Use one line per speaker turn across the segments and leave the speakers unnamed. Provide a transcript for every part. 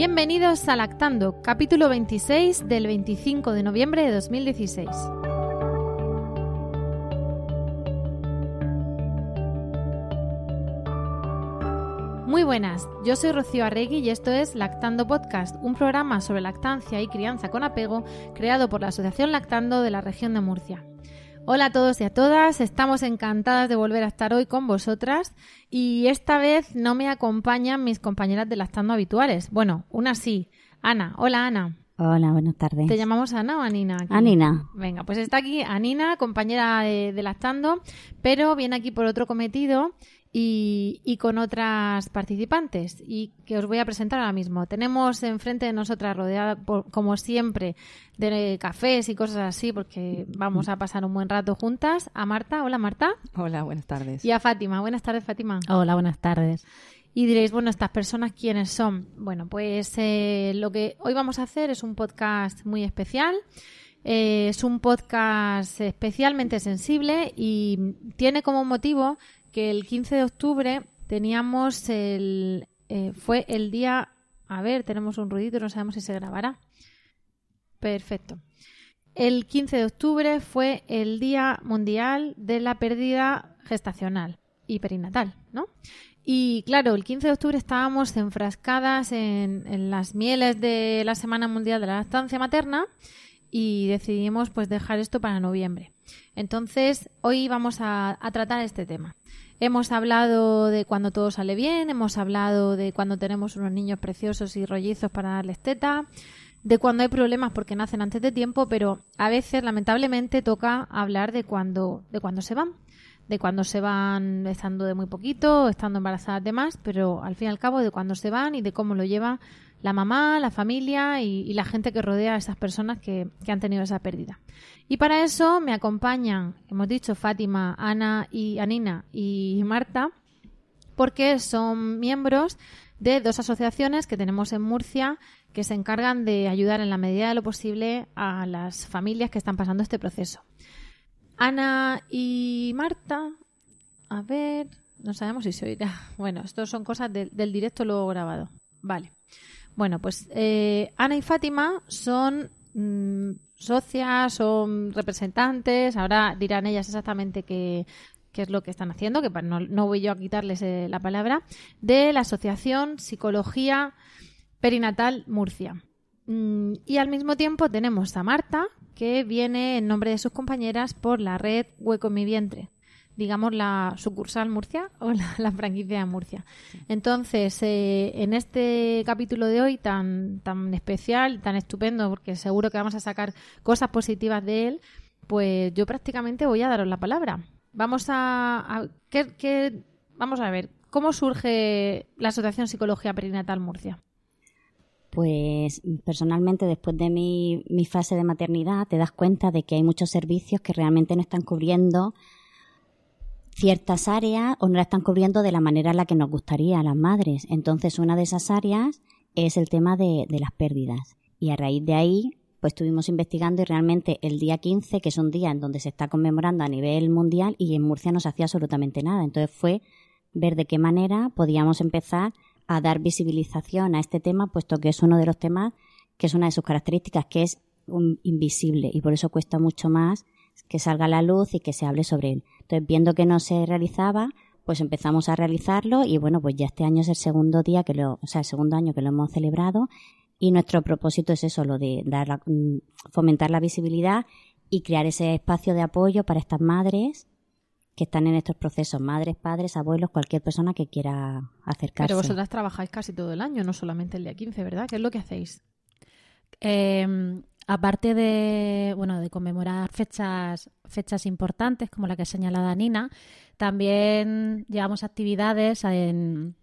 Bienvenidos a Lactando, capítulo 26 del 25 de noviembre de 2016. Muy buenas, yo soy Rocío Arregui y esto es Lactando Podcast, un programa sobre lactancia y crianza con apego creado por la Asociación Lactando de la región de Murcia. Hola a todos y a todas, estamos encantadas de volver a estar hoy con vosotras y esta vez no me acompañan mis compañeras de Lactando habituales. Bueno, una sí. Ana, hola Ana.
Hola, buenas tardes.
¿Te llamamos Ana o Anina? aquí?
Anina.
Venga, pues está aquí Anina, compañera de, de Lactando, pero viene aquí por otro cometido y, y con otras participantes y que os voy a presentar ahora mismo. Tenemos enfrente de nosotras, rodeada por- como siempre de cafés y cosas así, porque vamos a pasar un buen rato juntas, a Marta. Hola Marta.
Hola, buenas tardes.
Y a Fátima. Buenas tardes, Fátima.
Hola, buenas tardes.
Y diréis, bueno, estas personas, ¿quiénes son? Bueno, pues eh, lo que hoy vamos a hacer es un podcast muy especial. Eh, es un podcast especialmente sensible y tiene como motivo que el 15 de octubre teníamos el... eh, fue el día... A ver, tenemos un ruidito, no sabemos si se grabará. Perfecto. El 15 de octubre fue el Día Mundial de la Pérdida Gestacional y Perinatal, ¿no? Y claro, el 15 de octubre estábamos enfrascadas en, en las mieles de la Semana Mundial de la Lactancia Materna y decidimos pues dejar esto para noviembre. Entonces, hoy vamos a, a tratar este tema. Hemos hablado de cuando todo sale bien, hemos hablado de cuando tenemos unos niños preciosos y rollizos para darles teta, de cuando hay problemas porque nacen antes de tiempo, pero a veces lamentablemente toca hablar de cuando de cuando se van, de cuando se van estando de muy poquito, estando embarazadas de más, pero al fin y al cabo de cuando se van y de cómo lo lleva la mamá, la familia y, la gente que rodea a esas personas que, han tenido esa pérdida. Y para eso me acompañan, hemos dicho, Fátima, Ana y Anina y Marta, porque son miembros de dos asociaciones que tenemos en Murcia que se encargan de ayudar en la medida de lo posible a las familias que están pasando este proceso. Ana y Marta, a ver, no sabemos si se oirá. Bueno, esto son cosas del directo luego grabado. Vale. Bueno, pues eh, Ana y Fátima son mm, socias, son representantes, ahora dirán ellas exactamente qué, es lo que están haciendo, que no voy yo a quitarles eh, la palabra, de la Asociación Psicología Perinatal Murcia. Mm, y al mismo tiempo tenemos a Marta, que viene en nombre de sus compañeras por la red Hueco en mi vientre, digamos la sucursal Murcia o la, la franquicia de Murcia. Entonces, eh, en este capítulo de hoy tan, tan especial, tan estupendo, porque seguro que vamos a sacar cosas positivas de él, pues yo prácticamente voy a daros la palabra. Vamos a, a- ¿qué- qué- vamos a ver, ¿cómo surge la Asociación Psicología Perinatal Murcia?
Pues personalmente después de mi, mi fase de maternidad te das cuenta de que hay muchos servicios que realmente no están cubriendo ciertas áreas o no la están cubriendo de la manera en la que nos gustaría a las madres. Entonces una de esas áreas es el tema de, de las pérdidas. Y a raíz de ahí pues estuvimos investigando y realmente el día 15, que es un día en donde se está conmemorando a nivel mundial y en Murcia no se hacía absolutamente nada. Entonces fue ver de qué manera podíamos empezar a dar visibilización a este tema, puesto que es uno de los temas que es una de sus características, que es invisible y por eso cuesta mucho más que salga a la luz y que se hable sobre él. Entonces, viendo que no se realizaba, pues empezamos a realizarlo y bueno, pues ya este año es el segundo día que lo, o sea, el segundo año que lo hemos celebrado y nuestro propósito es eso, lo de dar la- mm, fomentar la visibilidad y crear ese espacio de apoyo para estas madres que están en estos procesos, madres, padres, abuelos, cualquier persona que quiera acercarse.
Pero vosotras trabajáis casi todo el año, no solamente el día 15, ¿verdad? ¿Qué es lo que hacéis?
Eh,
aparte de, bueno, de conmemorar fechas, fechas importantes como la que ha señalado Nina, también llevamos actividades en,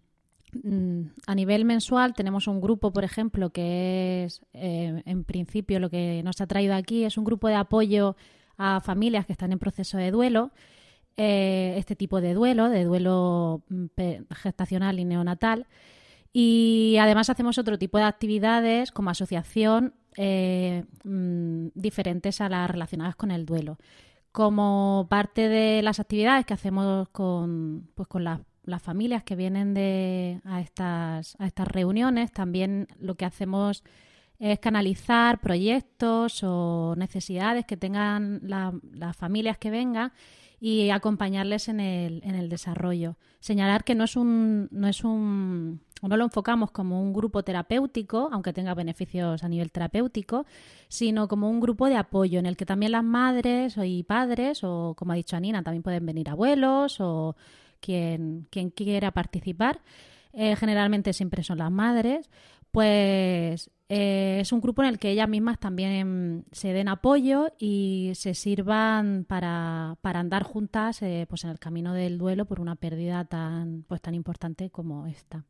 mm, a nivel mensual tenemos un grupo, por ejemplo, que es, eh, en principio, lo que nos ha traído aquí es un grupo de apoyo a familias que están en proceso de duelo. Eh, este tipo de duelo, de duelo mm, gestacional y neonatal. Y además hacemos otro tipo de actividades como asociación eh, mm, diferentes a las relacionadas con el duelo. Como parte de las actividades que hacemos con, pues con las, familias que vienen de, a, estas, a estas reuniones, también lo que hacemos es canalizar proyectos o necesidades que tengan las familias que vengan y acompañarles en el, en el desarrollo. Señalar que no es un, no es un no lo enfocamos como un grupo terapéutico, aunque tenga beneficios a nivel terapéutico, sino como un grupo de apoyo en el que también las madres y padres, o como ha dicho Anina, también pueden venir abuelos o quien, quien quiera participar. Eh, generalmente siempre son las madres, pues eh, es un grupo en el que ellas mismas también se den apoyo y se sirvan para, para andar juntas eh, pues en el camino del duelo por una pérdida tan, pues tan importante como esta.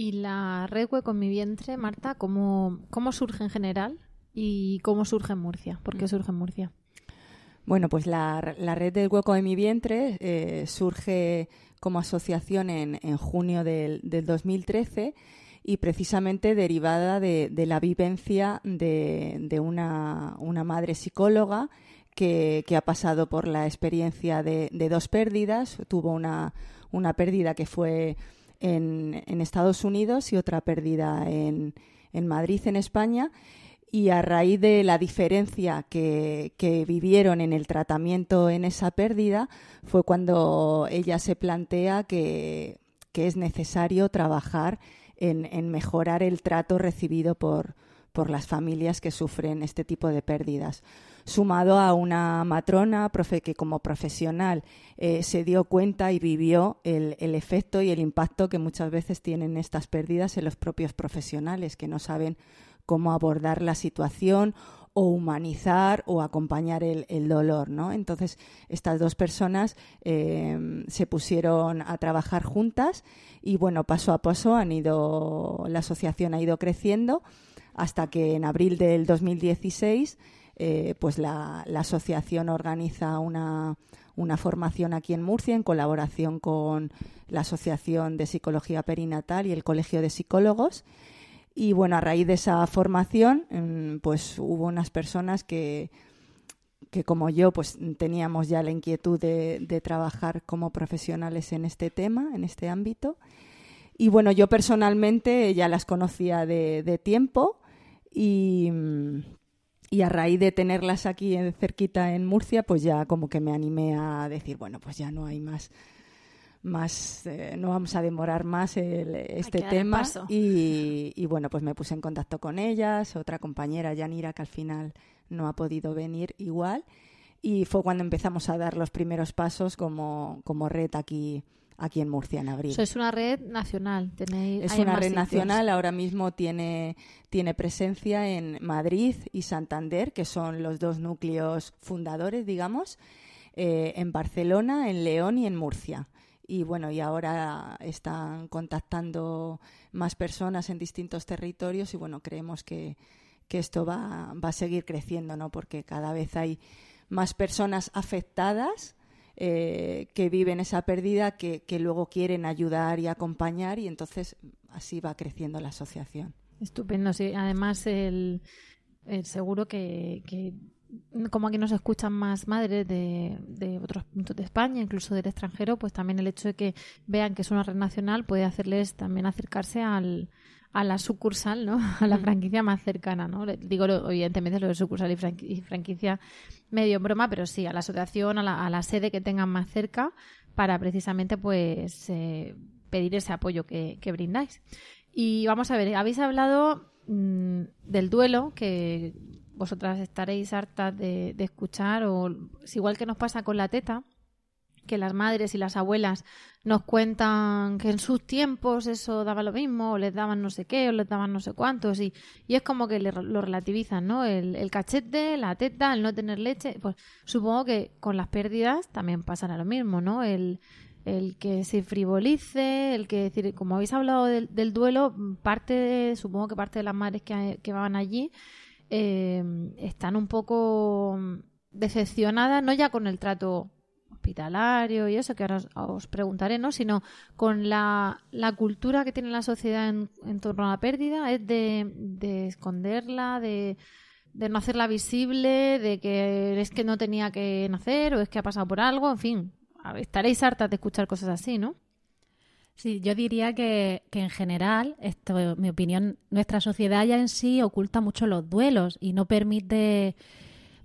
¿Y la red Hueco en mi vientre, Marta, cómo, cómo surge en general y cómo surge en Murcia? ¿Por qué surge en Murcia?
Bueno, pues la, red del hueco de mi vientre eh, surge como asociación en, en junio del, del 2013 y precisamente derivada de, la vivencia de, una, madre psicóloga que, ha pasado por la experiencia de, dos pérdidas. Tuvo una, pérdida que fue en, Estados Unidos y otra pérdida en, Madrid, en España. Y a raíz de la diferencia que, vivieron en el tratamiento en esa pérdida, fue cuando ella se plantea que, que es necesario trabajar en, mejorar el trato recibido por, por las familias que sufren este tipo de pérdidas. Sumado a una matrona que como profesional eh, se dio cuenta y vivió el, el, efecto y el impacto que muchas veces tienen estas pérdidas en los propios profesionales, que no saben cómo abordar la situación o humanizar o acompañar el, dolor, ¿no? Entonces, estas dos personas eh, se pusieron a trabajar juntas y, bueno, paso a paso han ido, la asociación ha ido creciendo hasta que en abril del 2016 eh, pues la, asociación organiza una, una, formación aquí en Murcia en colaboración con la Asociación de Psicología Perinatal y el Colegio de Psicólogos y bueno, a raíz de esa formación, mm, pues hubo unas personas que, que como yo, pues teníamos ya la inquietud de, trabajar como profesionales en este tema, en este ámbito. Y bueno, yo personalmente ya las conocía de, tiempo y, y, a raíz de tenerlas aquí cerquita en Murcia, pues ya como que me animé a decir, bueno, pues ya no hay más más eh, no vamos a demorar más este tema y, bueno pues me puse en contacto con ellas otra compañera Yanira que al final no ha podido venir igual. Y fue cuando empezamos a dar los primeros pasos como, como red aquí aquí en Murcia en abril.
es una red nacional. Tenéis,
es una red nacional. Ahora mismo tiene, tiene presencia en Madrid y Santander, que son los dos núcleos fundadores, digamos, eh, en Barcelona, en León y en Murcia y bueno, y ahora están contactando más personas en distintos territorios y bueno, creemos que, esto va, va, a seguir creciendo, ¿no? Porque cada vez hay más personas afectadas eh, que viven esa pérdida que, que, luego quieren ayudar y acompañar y entonces así va creciendo la asociación.
Estupendo, sí. Además, el, seguro que, que como aquí nos escuchan más madres de, de, otros puntos de España, incluso del extranjero, pues también el hecho de que vean que es una red nacional puede hacerles también acercarse al, a la sucursal, ¿no? A la mm. franquicia más cercana, ¿no? Digo, evidentemente, lo de sucursal y, franquicia medio en broma, pero sí, a la asociación, a la, a la sede que tengan más cerca para precisamente, pues, eh, pedir ese apoyo que, que, brindáis. Y vamos a ver, habéis hablado mm, del duelo, que vosotras estaréis hartas de, escuchar, o es igual que nos pasa con la teta, que las madres y las abuelas nos cuentan que en sus tiempos eso daba lo mismo, o les daban no sé qué, o les daban no sé cuántos, y, y es como que lo relativizan, ¿no? El, cachete, la teta, el no tener leche, pues supongo que con las pérdidas también pasará lo mismo, ¿no? El, el que se frivolice, el que decir, como habéis hablado del, del duelo, parte supongo que parte de las madres que, que van allí eh, están un poco decepcionadas, no ya con el trato hospitalario y eso que ahora os, preguntaré, ¿no? Sino con la, la, cultura que tiene la sociedad en, torno a la pérdida, es de, de esconderla, de, de no hacerla visible, de que es que no tenía que nacer o es que ha pasado por algo, en fin, estaréis hartas de escuchar cosas así, ¿no?
Sí, yo diría que, que en general, esto, mi opinión, nuestra sociedad ya en sí oculta mucho los duelos y no permite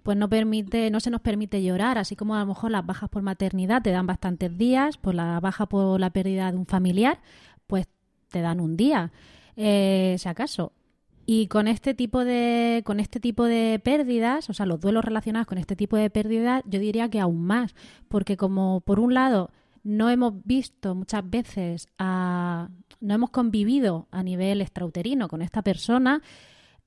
pues no permite, no se nos permite llorar, así como a lo mejor las bajas por maternidad te dan bastantes días, por la baja por la pérdida de un familiar, pues te dan un día, eh, si acaso. Y con este tipo de, con este tipo de pérdidas, o sea, los duelos relacionados con este tipo de pérdidas, yo diría que aún más, porque como por un lado no hemos visto muchas veces no hemos convivido a nivel extrauterino con esta persona,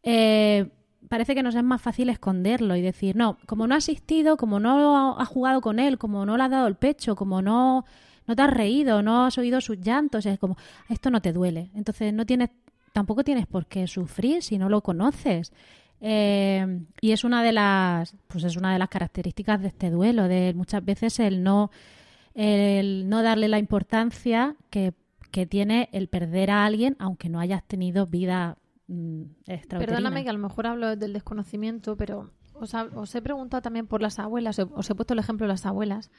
eh, parece que nos es más fácil esconderlo y decir, no, como no ha asistido, como no ha jugado con él, como no le has dado el pecho, como no, no te has reído, no has oído sus llantos, es como, esto no te duele. Entonces no tienes, tampoco tienes por qué sufrir si no lo conoces. Eh, y es una de las, pues es una de las características de este duelo, de muchas veces el no, el no darle la importancia que, que tiene el perder a alguien, aunque no hayas tenido vida
Mm, Perdóname que a lo mejor hablo del desconocimiento, pero os, he preguntado también por las abuelas, os he puesto el ejemplo de las abuelas,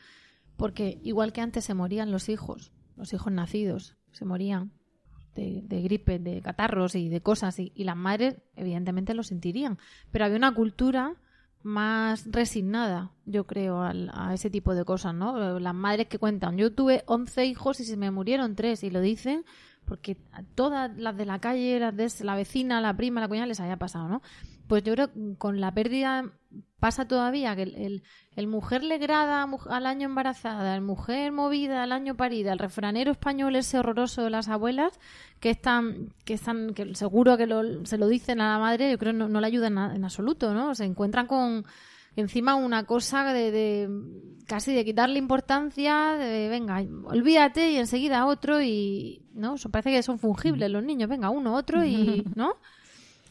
porque igual que antes se morían los hijos, los hijos nacidos, se morían de, gripe, de catarros y de cosas, y, las madres evidentemente lo sentirían, pero había una cultura más resignada, yo creo, a ese tipo de cosas, ¿no? Las madres que cuentan, yo tuve 11 hijos y se me murieron tres, y lo dicen porque todas las de la calle, las de la vecina, la prima, la cuñada les haya pasado, ¿no? Pues yo creo que con la pérdida pasa todavía que el, el, mujer legrada al año embarazada, el mujer movida al año parida, el refranero español ese horroroso de las abuelas que están, que están, que seguro que se lo dicen a la madre, yo creo no, no le ayudan en absoluto, ¿no? Se encuentran con encima una cosa de, casi de quitarle importancia, de venga, olvídate y enseguida otro y no, eso parece que son fungibles los niños, venga, uno, otro y ¿no?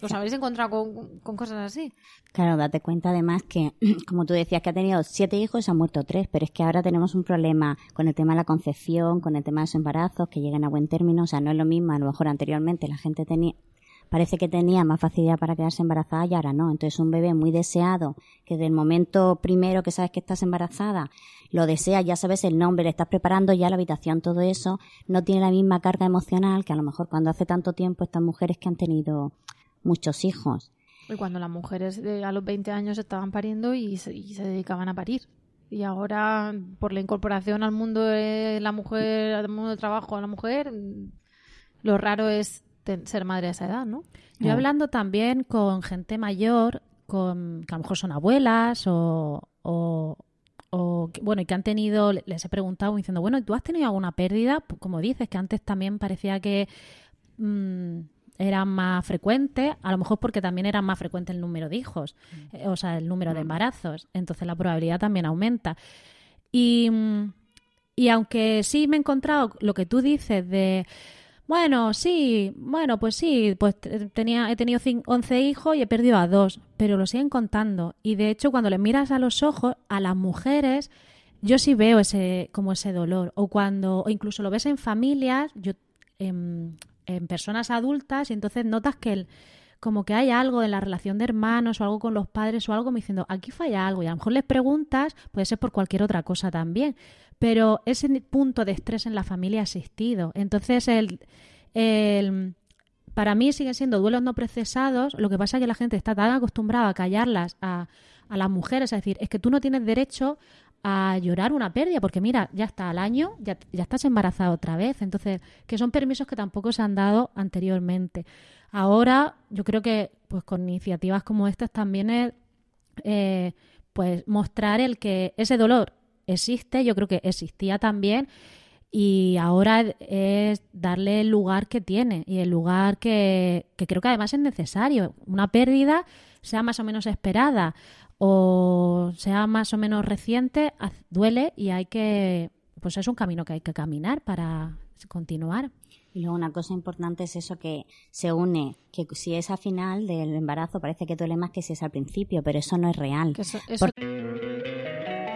¿Os habéis encontrado con, con, cosas así?
Claro, date cuenta además que, como tú decías, que ha tenido siete hijos y se han muerto tres, pero es que ahora tenemos un problema con el tema de la concepción, con el tema de los embarazos, que lleguen a buen término, o sea, no es lo mismo, a lo mejor anteriormente la gente tenía, parece que tenía más facilidad para quedarse embarazada y ahora no. Entonces un bebé muy deseado, que del momento primero que sabes que estás embarazada, lo deseas, ya sabes el nombre, le estás preparando ya la habitación, todo eso, no tiene la misma carga emocional que a lo mejor cuando hace tanto tiempo estas mujeres que han tenido muchos hijos.
Y cuando las mujeres a los 20 años estaban pariendo y se, dedicaban a parir. Y ahora, por la incorporación al mundo de la mujer, al mundo del trabajo a la mujer, lo raro es ser madre a esa edad, ¿no?
Yo hablando también con gente mayor, con, que a lo mejor son abuelas o, o, bueno, y que han tenido, les he preguntado diciendo, bueno, ¿tú has tenido alguna pérdida? Como dices, que antes también parecía que mm, era más frecuente, a lo mejor porque también era más frecuente el número de hijos, mm. eh, o sea, el número de mm. embarazos, entonces la probabilidad también aumenta. Y, y aunque sí me he encontrado lo que tú dices de bueno, sí, bueno, pues sí, pues tenía, he tenido 11 hijos y he perdido a dos, pero lo siguen contando. Y de hecho, cuando le miras a los ojos, a las mujeres, yo sí veo ese, como ese dolor. O cuando, o incluso lo ves en familias, yo, en, en personas adultas, y entonces notas que el, como que hay algo en la relación de hermanos o algo con los padres o algo me diciendo, aquí falla algo. Y a lo mejor les preguntas, puede ser por cualquier otra cosa también pero ese punto de estrés en la familia ha existido. Entonces, el, el, para mí siguen siendo duelos no procesados. Lo que pasa es que la gente está tan acostumbrada a callarlas a, a las mujeres, es decir, es que tú no tienes derecho a llorar una pérdida, porque mira, ya está al año, ya, ya estás embarazada otra vez. Entonces, que son permisos que tampoco se han dado anteriormente. Ahora, yo creo que pues con iniciativas como estas también es eh, pues mostrar el que ese dolor existe, yo creo que existía también y ahora es darle el lugar que tiene y el lugar que, que creo que además es necesario. Una pérdida, sea más o menos esperada o sea más o menos reciente, duele y hay que, pues es un camino que hay que caminar para continuar.
Y luego una cosa importante es eso que se une, que si es al final del embarazo parece que duele más que si es al principio, pero eso no es real.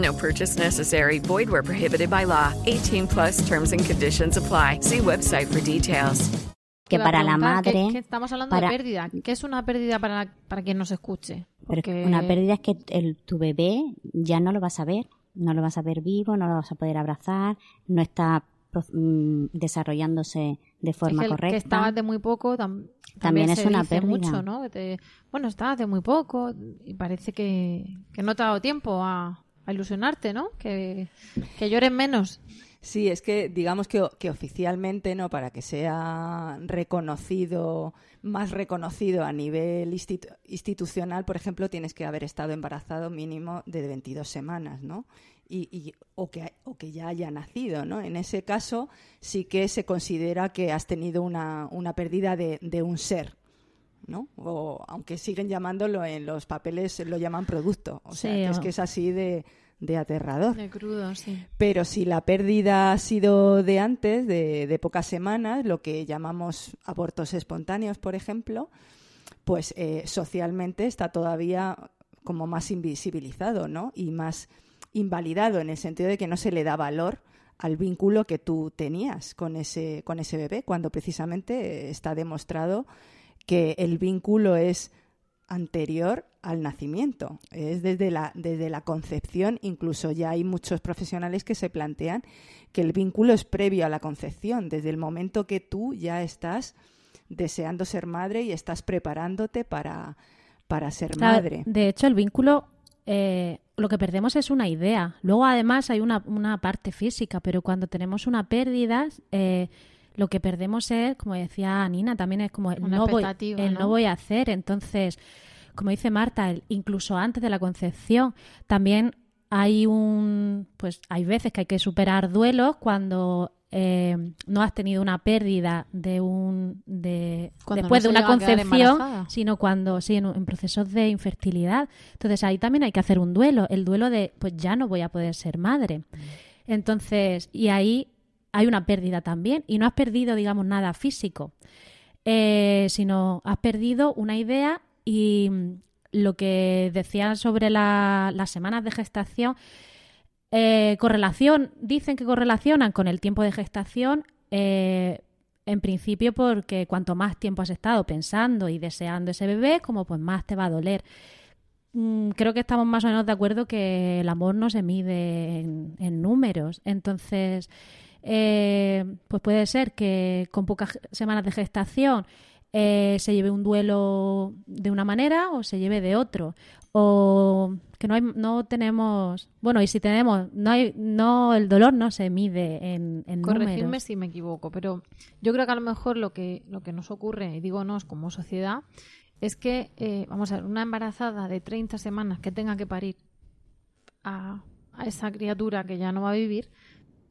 No purchase necessary. Void where prohibited by law. 18 plus terms and conditions apply. See website for details.
Que para la madre...
Que, que estamos hablando para, de pérdida. ¿Qué es una pérdida para, para quien nos escuche?
Porque... Una pérdida es que el, tu bebé ya no lo vas a ver. No lo vas a ver vivo, no lo vas a poder abrazar, no está mm, desarrollándose de forma
es que
correcta.
Que estabas de muy poco también, es una pérdida. Mucho, ¿no? bueno, estabas de muy poco y parece que, que no te ha dado tiempo a, a ilusionarte, ¿no? Que, que llores menos.
Sí, es que digamos que, que, oficialmente, ¿no? Para que sea reconocido, más reconocido a nivel institucional, por ejemplo, tienes que haber estado embarazado mínimo de 22 semanas, ¿no? Y, o, que, o que ya haya nacido, ¿no? En ese caso sí que se considera que has tenido una, una pérdida de, de un ser, ¿no? O aunque siguen llamándolo en los papeles lo llaman producto, o sea, que es que es así de, de aterrador.
De crudo, sí.
Pero si la pérdida ha sido de antes, de, de pocas semanas, lo que llamamos abortos espontáneos, por ejemplo, pues eh, socialmente está todavía como más invisibilizado, ¿no? Y más invalidado en el sentido de que no se le da valor al vínculo que tú tenías con ese, con ese bebé, cuando precisamente está demostrado que el vínculo es anterior al nacimiento, es desde la, desde la concepción, incluso ya hay muchos profesionales que se plantean que el vínculo es previo a la concepción, desde el momento que tú ya estás deseando ser madre y estás preparándote para, para ser madre.
De hecho, el vínculo eh, lo que perdemos es una idea. Luego, además, hay una, una parte física, pero cuando tenemos una pérdida, eh, lo que perdemos es, como decía Nina, también es como el, no voy, el ¿no? voy a hacer. Entonces, como dice Marta, incluso antes de la concepción, también hay un, pues hay veces que hay que superar duelos cuando eh, no has tenido una pérdida de un de después de una concepción, sino cuando sí en, procesos de infertilidad. Entonces ahí también hay que hacer un duelo, el duelo de pues ya no voy a poder ser madre. Entonces y ahí hay una pérdida también y no has perdido digamos nada físico, eh, sino has perdido una idea y mm, lo que decían sobre las semanas de gestación eh, correlación, dicen que correlacionan con el tiempo de gestación, eh, en principio porque cuanto más tiempo has estado pensando y deseando ese bebé, como pues más te va a doler. Mm, creo que estamos más o menos de acuerdo que el amor no se mide en, números. Entonces, eh, pues puede ser que con pocas semanas de gestación se lleve un duelo de una manera o se lleve de otro. O que no hay, no tenemos bueno y si tenemos no hay no el dolor no se mide en, en
corregirme si me equivoco pero yo creo que a lo mejor lo que lo que nos ocurre y digo nos como sociedad es que eh, vamos a ver una embarazada de 30 semanas que tenga que parir a, a esa criatura que ya no va a vivir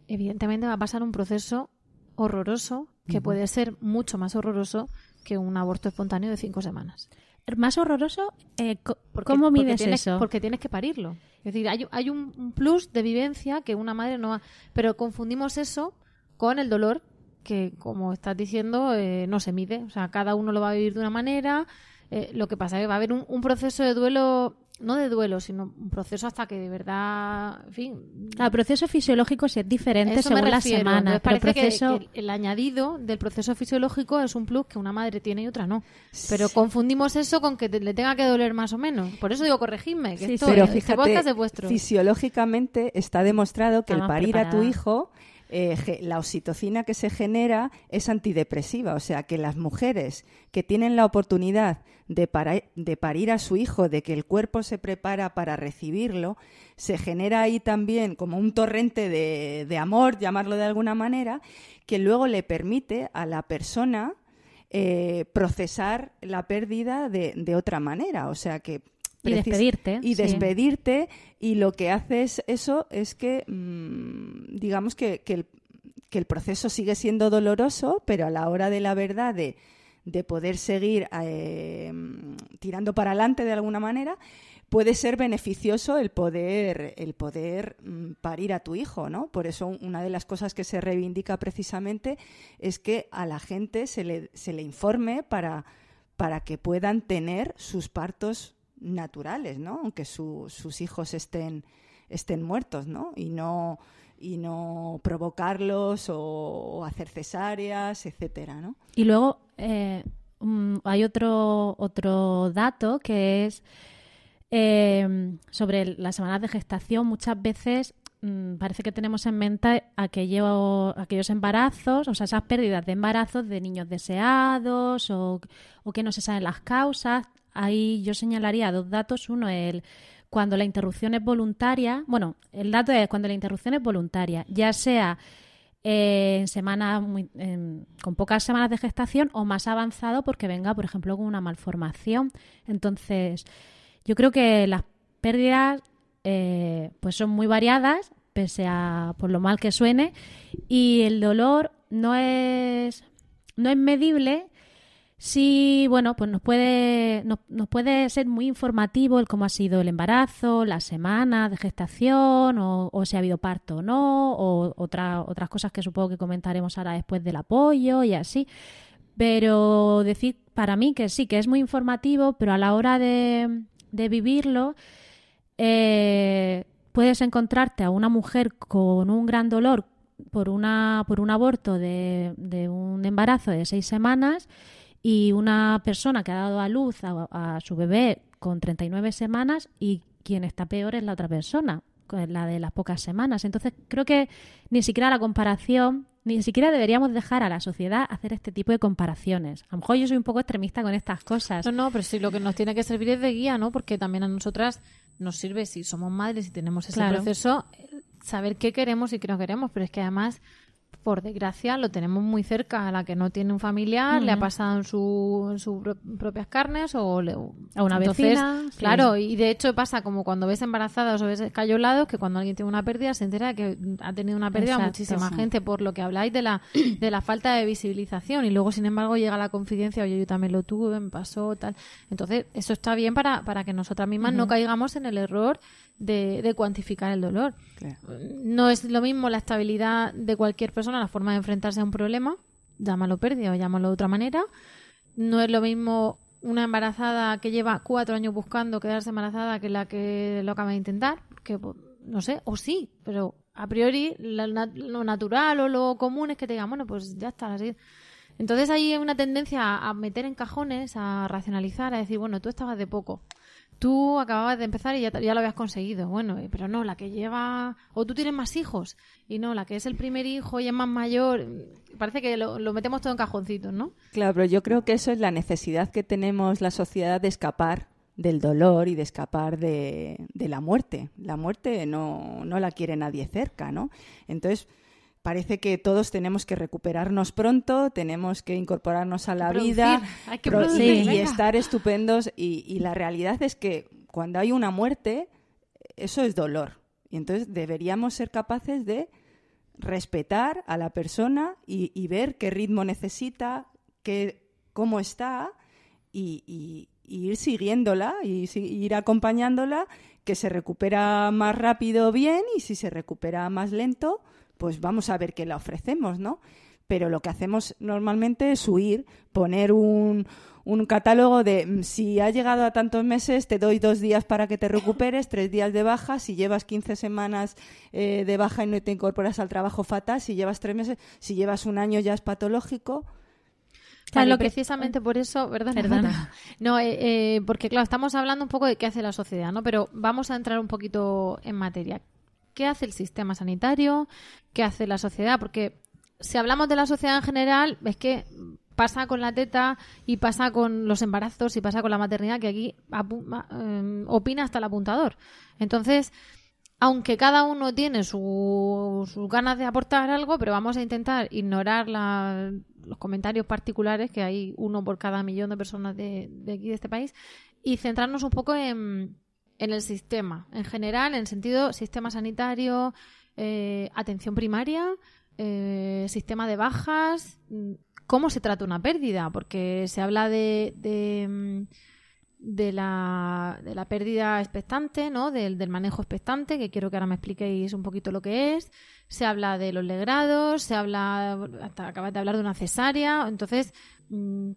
evidentemente va a pasar un proceso horroroso que puede ser mucho más horroroso que un aborto espontáneo de cinco semanas
más horroroso, eh, ¿cómo mides
eso? Porque tienes que parirlo. Es decir, hay, hay un, plus de vivencia que una madre no ha... Pero confundimos eso con el dolor que, como estás diciendo, eh, no se mide. O sea, cada uno lo va a vivir de una manera. Eh, lo que pasa es que va a haber un proceso de duelo no de duelo, sino un proceso hasta que de verdad, en fin.
El proceso fisiológico sí es diferente según la semana.
Pero proceso... que, el, añadido del proceso fisiológico es un plus que una madre tiene y otra no. Pero confundimos eso con que le tenga que doler más o menos. Por eso digo, corregidme, que esto,
pero este fíjate, fisiológicamente está demostrado que el parir a tu hijo eh, la oxitocina que se genera es antidepresiva. O sea que las mujeres que tienen la oportunidad de, de, parir a su hijo, de que el cuerpo se prepara para recibirlo, se genera ahí también como un torrente de, amor, llamarlo de alguna manera, que luego le permite a la persona eh, procesar la pérdida de, de otra manera. O sea que
y despedirte.
Y despedirte. Y lo que hace es eso es que, mm, digamos que, que, el, que, el, proceso sigue siendo doloroso, pero a la hora de la verdad de, de poder seguir eh, tirando para adelante de alguna manera, puede ser beneficioso el poder, el poder mm, parir a tu hijo, ¿no? Por eso una de las cosas que se reivindica precisamente es que a la gente se le, se le informe para, para que puedan tener sus partos naturales, ¿no? Aunque sus hijos estén, estén muertos, ¿no? Y no y no provocarlos o, hacer cesáreas, etcétera, ¿no?
Y luego eh, mm, hay otro otro dato que es eh, sobre las semanas de gestación. Muchas veces mm, parece que tenemos en mente aquello, aquellos embarazos, o sea, esas pérdidas de embarazos de niños deseados o, o que no se saben las causas ahí yo señalaría dos datos. Uno, el cuando la interrupción es voluntaria. Bueno, el dato es cuando la interrupción es voluntaria, ya sea eh, en semanas con pocas semanas de gestación o más avanzado porque venga, por ejemplo, con una malformación. Entonces, yo creo que las pérdidas eh, pues son muy variadas, pese a por lo mal que suene, y el dolor no es, no es medible Sí, bueno, pues nos puede, nos, puede ser muy informativo el cómo ha sido el embarazo, la semana de gestación, o, si ha habido parto o no, o otra, otras cosas que supongo que comentaremos ahora después del apoyo y así. Pero decir para mí que sí, que es muy informativo, pero a la hora de, de vivirlo, eh, puedes encontrarte a una mujer con un gran dolor por, una, por un aborto de un embarazo de seis semanas y una persona que ha dado a luz a, su bebé con 39 semanas y quien está peor es la otra persona, la de las pocas semanas. Entonces creo que ni siquiera la comparación, ni siquiera deberíamos dejar a la sociedad hacer este tipo de comparaciones. A lo mejor yo soy un poco extremista con estas cosas.
No, no, pero sí lo que nos tiene que servir es de guía, ¿no? Porque también a nosotras nos sirve si somos madres y tenemos ese proceso saber qué queremos y qué no queremos, pero es que además por desgracia, lo tenemos muy cerca. A la que no tiene un familiar, le ha pasado en, su, sus propias carnes o
a una vecina.
Claro, y de hecho pasa como cuando ves embarazadas o ves escayolados, que cuando alguien tiene una pérdida se entera que ha tenido una pérdida muchísima gente, por lo que habláis de la, de la falta de visibilización. Y luego, sin embargo, llega la confidencia, oye, yo también lo tuve, me pasó, tal. Entonces, eso está bien para, para que nosotras mismas no caigamos en el error de, cuantificar el dolor. No es lo mismo la estabilidad de cualquier persona, la forma de enfrentarse a un problema, llámalo pérdida o llámalo de otra manera. No es lo mismo una embarazada que lleva cuatro años buscando quedarse embarazada que la que lo acaba de intentar, que pues, no sé, o sí, pero a priori lo natural o lo común es que te digan, bueno, pues ya está, así. Entonces hay una tendencia a meter en cajones, a racionalizar, a decir, bueno, tú estabas de poco tú acababas de empezar y ya, ya, lo habías conseguido. Bueno, eh, pero no, la que lleva. O tú tienes más hijos. Y no, la que es el primer hijo y es más mayor. Parece que lo, metemos todo en cajoncitos, ¿no?
Claro, pero yo creo que eso es la necesidad que tenemos la sociedad de escapar del dolor y de escapar de, de la muerte. La muerte no, no la quiere nadie cerca, ¿no? Entonces parece que todos tenemos que recuperarnos pronto, tenemos que incorporarnos a la vida y, estar estupendos. Y, la realidad es que cuando hay una muerte, eso es dolor. Y entonces deberíamos ser capaces de respetar a la persona y, ver qué ritmo necesita, qué, cómo está y, ir siguiéndola y ir acompañándola, que se recupera más rápido bien y si se recupera más lento, pues vamos a ver qué le ofrecemos, ¿no? pero lo que hacemos normalmente es huir, poner un, un catálogo de mm, si ha llegado a tantos meses, te doy dos días para que te recuperes, tres días de baja, si llevas 15 semanas eh, de baja y no te incorporas al trabajo fatal, si llevas tres meses, si llevas un año ya es patológico.
Claro, precisamente por eso, ¿verdad? Perdona. No, eh, eh, porque claro, estamos hablando un poco de qué hace la sociedad, ¿no? Pero vamos a entrar un poquito en materia. ¿Qué hace el sistema sanitario? ¿Qué hace la sociedad? Porque si hablamos de la sociedad en general, es que pasa con la teta y pasa con los embarazos y pasa con la maternidad, que aquí eh, opina hasta el apuntador. Entonces, aunque cada uno tiene sus ganas de aportar algo, pero vamos a intentar ignorar los comentarios particulares, que hay uno por cada millón de personas de, aquí, de este país, y centrarnos un poco en, el sistema, en general, en sentido sistema sanitario, eh, atención primaria, eh, sistema de bajas, cómo se trata una pérdida, porque se habla de, de, mm, la, de la, pérdida expectante, ¿no? Del, del, manejo expectante, que quiero que ahora me expliquéis un poquito lo que es. Se habla de los legrados, se habla, hasta acabas de hablar de una cesárea. Entonces, mm,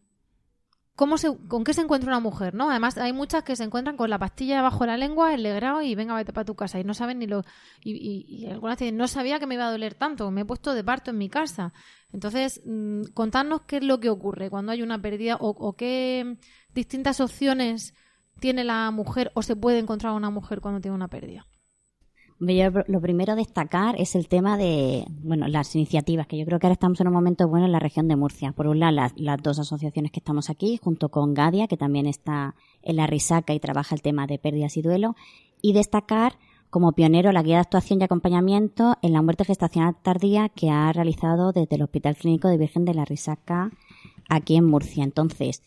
con qué se encuentra una mujer, ¿no? Además, hay muchas que se encuentran con la pastilla debajo de la lengua, el legrado y venga, vete para tu casa. Y no saben ni lo. Y, y, algunas dicen, no sabía que me iba a doler tanto, me he puesto de parto en mi casa. Entonces, mmm, contadnos qué es lo que ocurre cuando hay una pérdida o, o qué distintas opciones tiene la mujer o se puede encontrar una mujer cuando tiene una pérdida
lo primero a destacar es el tema de bueno las iniciativas, que yo creo que ahora estamos en un momento bueno en la región de Murcia. Por un lado, las, las dos asociaciones que estamos aquí, junto con Gadia, que también está en la Risaca y trabaja el tema de pérdidas y duelo, y destacar como pionero la guía de actuación y acompañamiento en la muerte gestacional tardía que ha realizado desde el Hospital Clínico de Virgen de la Risaca aquí en Murcia. Entonces,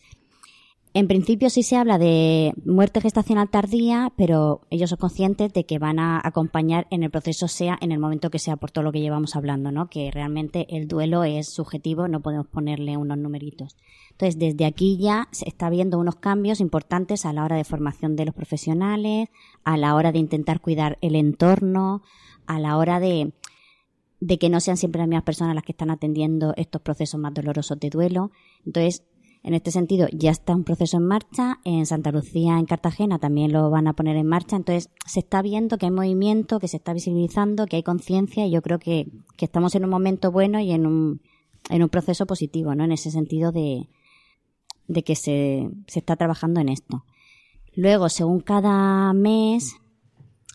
en principio sí se habla de muerte gestacional tardía, pero ellos son conscientes de que van a acompañar en el proceso sea en el momento que sea por todo lo que llevamos hablando, ¿no? Que realmente el duelo es subjetivo, no podemos ponerle unos numeritos. Entonces, desde aquí ya se está viendo unos cambios importantes a la hora de formación de los profesionales, a la hora de intentar cuidar el entorno, a la hora de de que no sean siempre las mismas personas las que están atendiendo estos procesos más dolorosos de duelo. Entonces, en este sentido, ya está un proceso en marcha. En Santa Lucía, en Cartagena, también lo van a poner en marcha. Entonces, se está viendo que hay movimiento, que se está visibilizando, que hay conciencia y yo creo que, estamos en un momento bueno y en un, en un proceso positivo, ¿no? En ese sentido de, de que se, se está trabajando en esto. Luego, según cada mes,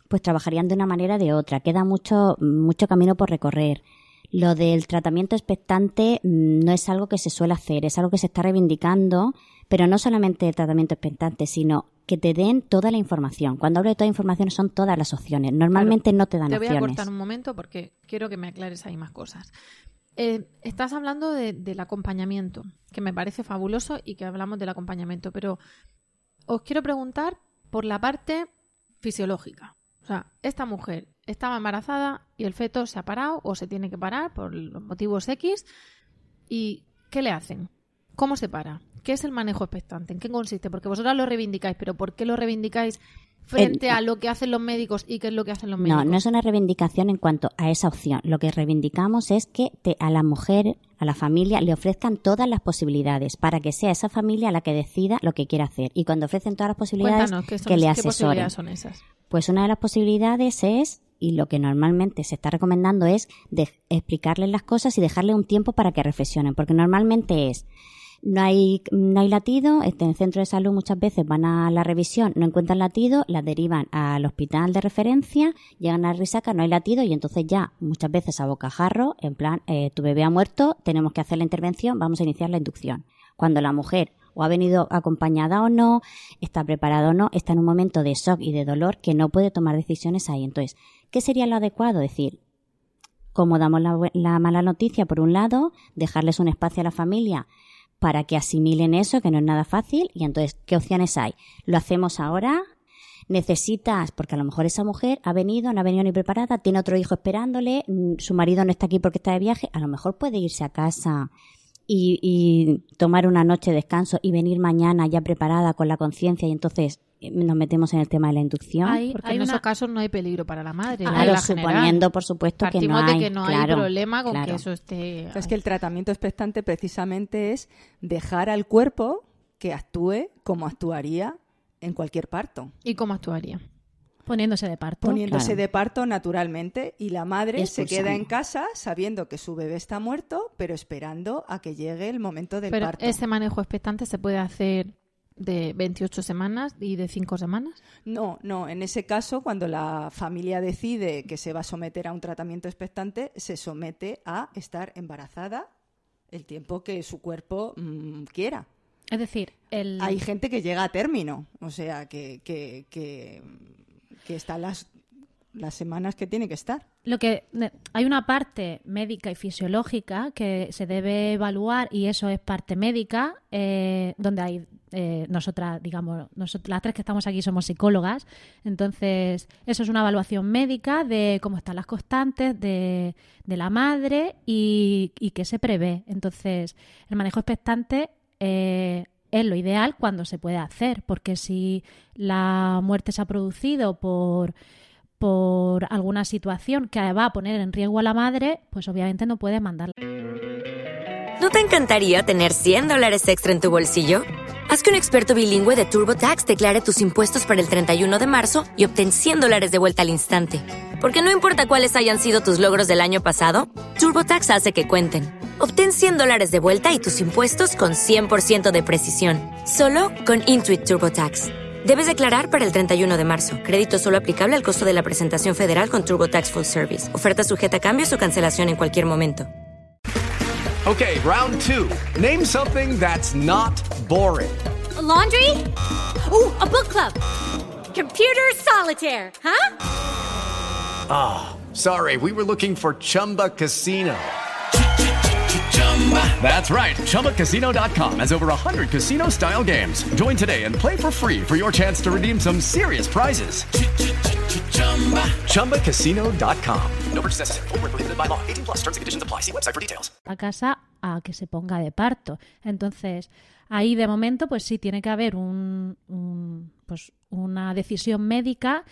pues trabajarían de una manera o de otra. Queda mucho, mucho camino por recorrer. Lo del tratamiento expectante mm, no es algo que se suele hacer, es algo que se está reivindicando, pero no solamente el tratamiento expectante, sino que te den toda la información. Cuando hablo de toda la información son todas las opciones. Normalmente no te dan opciones.
Te voy a cortar un momento porque quiero que me aclares ahí más cosas. Eh, estás hablando del acompañamiento, que me parece fabuloso y que hablamos del acompañamiento, pero os quiero preguntar por la parte fisiológica. O sea, esta mujer estaba embarazada y el feto se ha parado o se tiene que parar por los motivos X. ¿Y qué le hacen? ¿Cómo se para? ¿Qué es el manejo expectante? ¿En qué consiste? Porque vosotras lo reivindicáis, pero ¿por qué lo reivindicáis frente a lo que hacen los médicos y qué es lo que hacen los médicos?
No, no es una reivindicación en cuanto a esa opción. Lo que reivindicamos es que a la mujer, a la familia, le ofrezcan todas las posibilidades para que sea esa familia la que decida lo que quiere hacer. Y cuando ofrecen todas las posibilidades, que le asesoren. ¿Qué posibilidades
son esas?
Pues una de las posibilidades es y lo que normalmente se está recomendando es explicarles las cosas y dejarle un tiempo para que reflexionen, porque normalmente es no hay, no hay latido, este, en el centro de salud muchas veces van a la revisión, no encuentran latido, la derivan al hospital de referencia, llegan a risaca, no hay latido y entonces ya muchas veces a bocajarro, en plan, eh, tu bebé ha muerto, tenemos que hacer la intervención, vamos a iniciar la inducción. Cuando la mujer o ha venido acompañada o no, está preparada o no, está en un momento de shock y de dolor que no puede tomar decisiones ahí. Entonces, ¿qué sería lo adecuado? Decir, como damos la, mala noticia, por un lado, dejarles un espacio a la familia para que asimilen eso, que no es nada fácil, y entonces, ¿qué opciones hay? ¿Lo hacemos ahora? necesitas, porque a lo mejor esa mujer ha venido, no ha venido ni preparada, tiene otro hijo esperándole, mm, su marido no está aquí porque está de viaje, a lo mejor puede irse a casa y, tomar una noche de descanso y venir mañana ya preparada con la conciencia y entonces nos metemos en el tema de la inducción.
Porque en esos casos no hay peligro para la madre.
Claro, suponiendo, por supuesto, que no hay,
de que no hay problema con que eso esté...
Es que el tratamiento expectante precisamente es dejar al cuerpo que actúe como actuaría en cualquier parto.
¿Y cómo actuaría?
Poniéndose de parto.
Poniéndose de parto naturalmente y la madre se queda en casa sabiendo que su bebé está muerto, pero esperando a que llegue el momento del
pero
parto.
¿Ese manejo expectante se puede hacer de 28 semanas y de 5 semanas?
No, no. En ese caso, cuando la familia decide que se va a someter a un tratamiento expectante, se somete a estar embarazada el tiempo que su cuerpo mm, quiera.
Es decir, el...
hay gente que llega a término, o sea, que, que, que que está las, las semanas que tiene que estar.
Lo que hay una parte médica y fisiológica que se debe evaluar y eso es parte médica, eh, donde hay eh, nosotras, digamos, nosotras, las tres que estamos aquí somos psicólogas, entonces eso es una evaluación médica de cómo están las constantes de, de la madre y, y qué se prevé. Entonces, el manejo expectante eh, es lo ideal cuando se puede hacer, porque si la muerte se ha producido por por alguna situación que va a poner en riesgo a la madre, pues obviamente no puede mandarla.
¿No te encantaría tener 100 dólares extra en tu bolsillo? Haz que un experto bilingüe de TurboTax declare tus impuestos para el 31 de marzo y obtén 100 dólares de vuelta al instante. Porque no importa cuáles hayan sido tus logros del año pasado, TurboTax hace que cuenten Obtén 100 dólares de vuelta y tus impuestos con 100% de precisión, solo con Intuit TurboTax. Debes declarar para el 31 de marzo. Crédito solo aplicable al costo de la presentación federal con TurboTax Full Service. Oferta sujeta a cambios o cancelación en cualquier momento.
Okay, round two. Name something that's not boring.
laundry? Ooh, a book club. Computer solitaire, huh?
Ah, sorry. We were looking for Chumba Casino. That's right. ChumbaCasino.com has over 100 casino style games. Join today and play for free for your chance to redeem some serious prizes. ChumbaCasino.com. No purchase necessary. Full prohibited by law. 18 plus terms and conditions apply. See website for details.
A casa a que se ponga de parto. Entonces, ahí de momento, pues sí tiene que haber un, un pues una decisión médica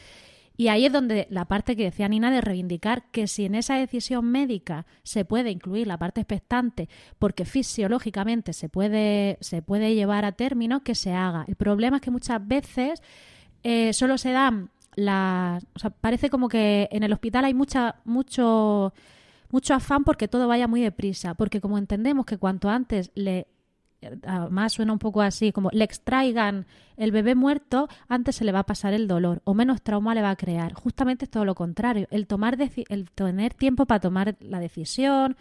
y ahí es donde la parte que decía Nina de reivindicar que si en esa decisión médica se puede incluir la parte expectante porque fisiológicamente se puede, se puede llevar a término, que se haga. El problema es que muchas veces eh, solo se dan las... Parece como que en el hospital hay mucha, mucho, mucho afán porque todo vaya muy deprisa, porque como entendemos que cuanto antes le además suena un poco así, como le extraigan el bebé muerto, antes se le va a pasar el dolor o menos trauma le va a crear. Justamente es todo lo contrario, el, tomar el tener tiempo para tomar la decisión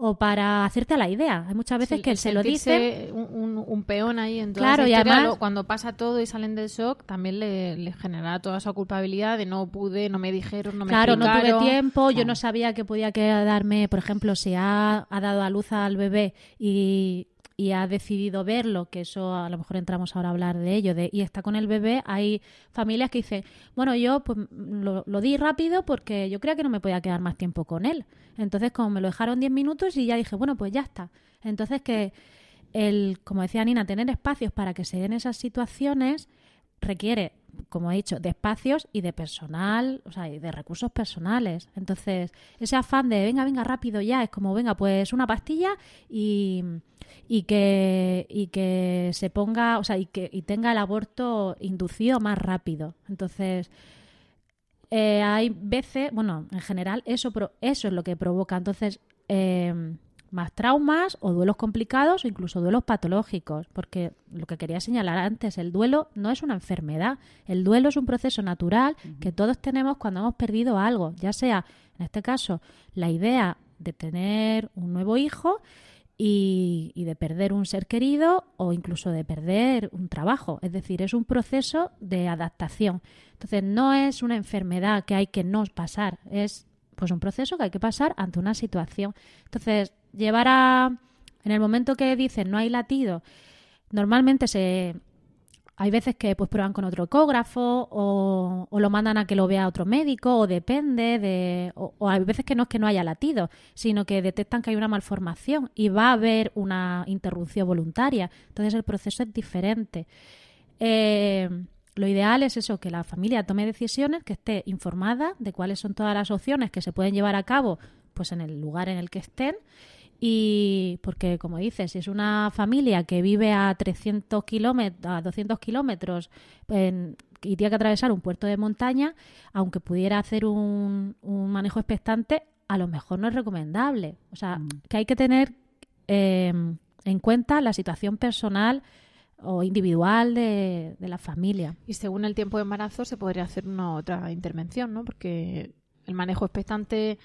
o para hacerte la idea. Hay muchas veces que él se lo dice.
Un, peón ahí en
claro, y además,
cuando pasa todo y salen del shock, también le, genera toda esa culpabilidad de no pude, no me dijeron, no me
Claro, no tuve tiempo, yo no sabía que podía quedarme, por ejemplo, si ha, ha dado a luz al bebé y y ha decidido verlo, que eso a lo mejor entramos ahora a hablar de ello, de, y está con el bebé, hay familias que dicen, bueno, yo pues lo, di rápido porque yo creía que no me podía quedar más tiempo con él. Entonces, como me lo dejaron 10 minutos y ya dije, bueno, pues ya está. Entonces, que el, como decía Nina, tener espacios para que se den esas situaciones requiere, como he dicho, de espacios y de personal, o sea, y de recursos personales. Entonces, ese afán de venga, venga, rápido ya, es como, venga, pues una pastilla y, y que, y que se ponga, o sea, y que y tenga el aborto inducido más rápido. Entonces, eh, hay veces, bueno, en general, eso, eso es lo que provoca. Entonces, eh, más traumas o duelos complicados o incluso duelos patológicos, porque lo que quería señalar antes, el duelo no es una enfermedad, el duelo es un proceso natural que todos tenemos cuando hemos perdido algo, ya sea, en este caso, la idea de tener un nuevo hijo y, y de perder un ser querido o incluso de perder un trabajo, es decir, es un proceso de adaptación. Entonces, no es una enfermedad que hay que no pasar, es pues un proceso que hay que pasar ante una situación. Entonces, llevar a... En el momento que dicen no hay latido, normalmente se... Hay veces que pues prueban con otro ecógrafo o, lo mandan a que lo vea otro médico o depende de... O, hay veces que no es que no haya latido, sino que detectan que hay una malformación y va a haber una interrupción voluntaria. Entonces el proceso es diferente. Eh, lo ideal es eso, que la familia tome decisiones, que esté informada de cuáles son todas las opciones que se pueden llevar a cabo pues en el lugar en el que estén y porque, como dices, si es una familia que vive a 300 kilómetros, a 200 kilómetros y tiene que atravesar un puerto de montaña, aunque pudiera hacer un, un manejo expectante, a lo mejor no es recomendable. O sea, mm. que hay que tener eh, en cuenta la situación personal o individual de, de, la familia.
Y según el tiempo de embarazo se podría hacer una otra intervención, ¿no? Porque el manejo expectante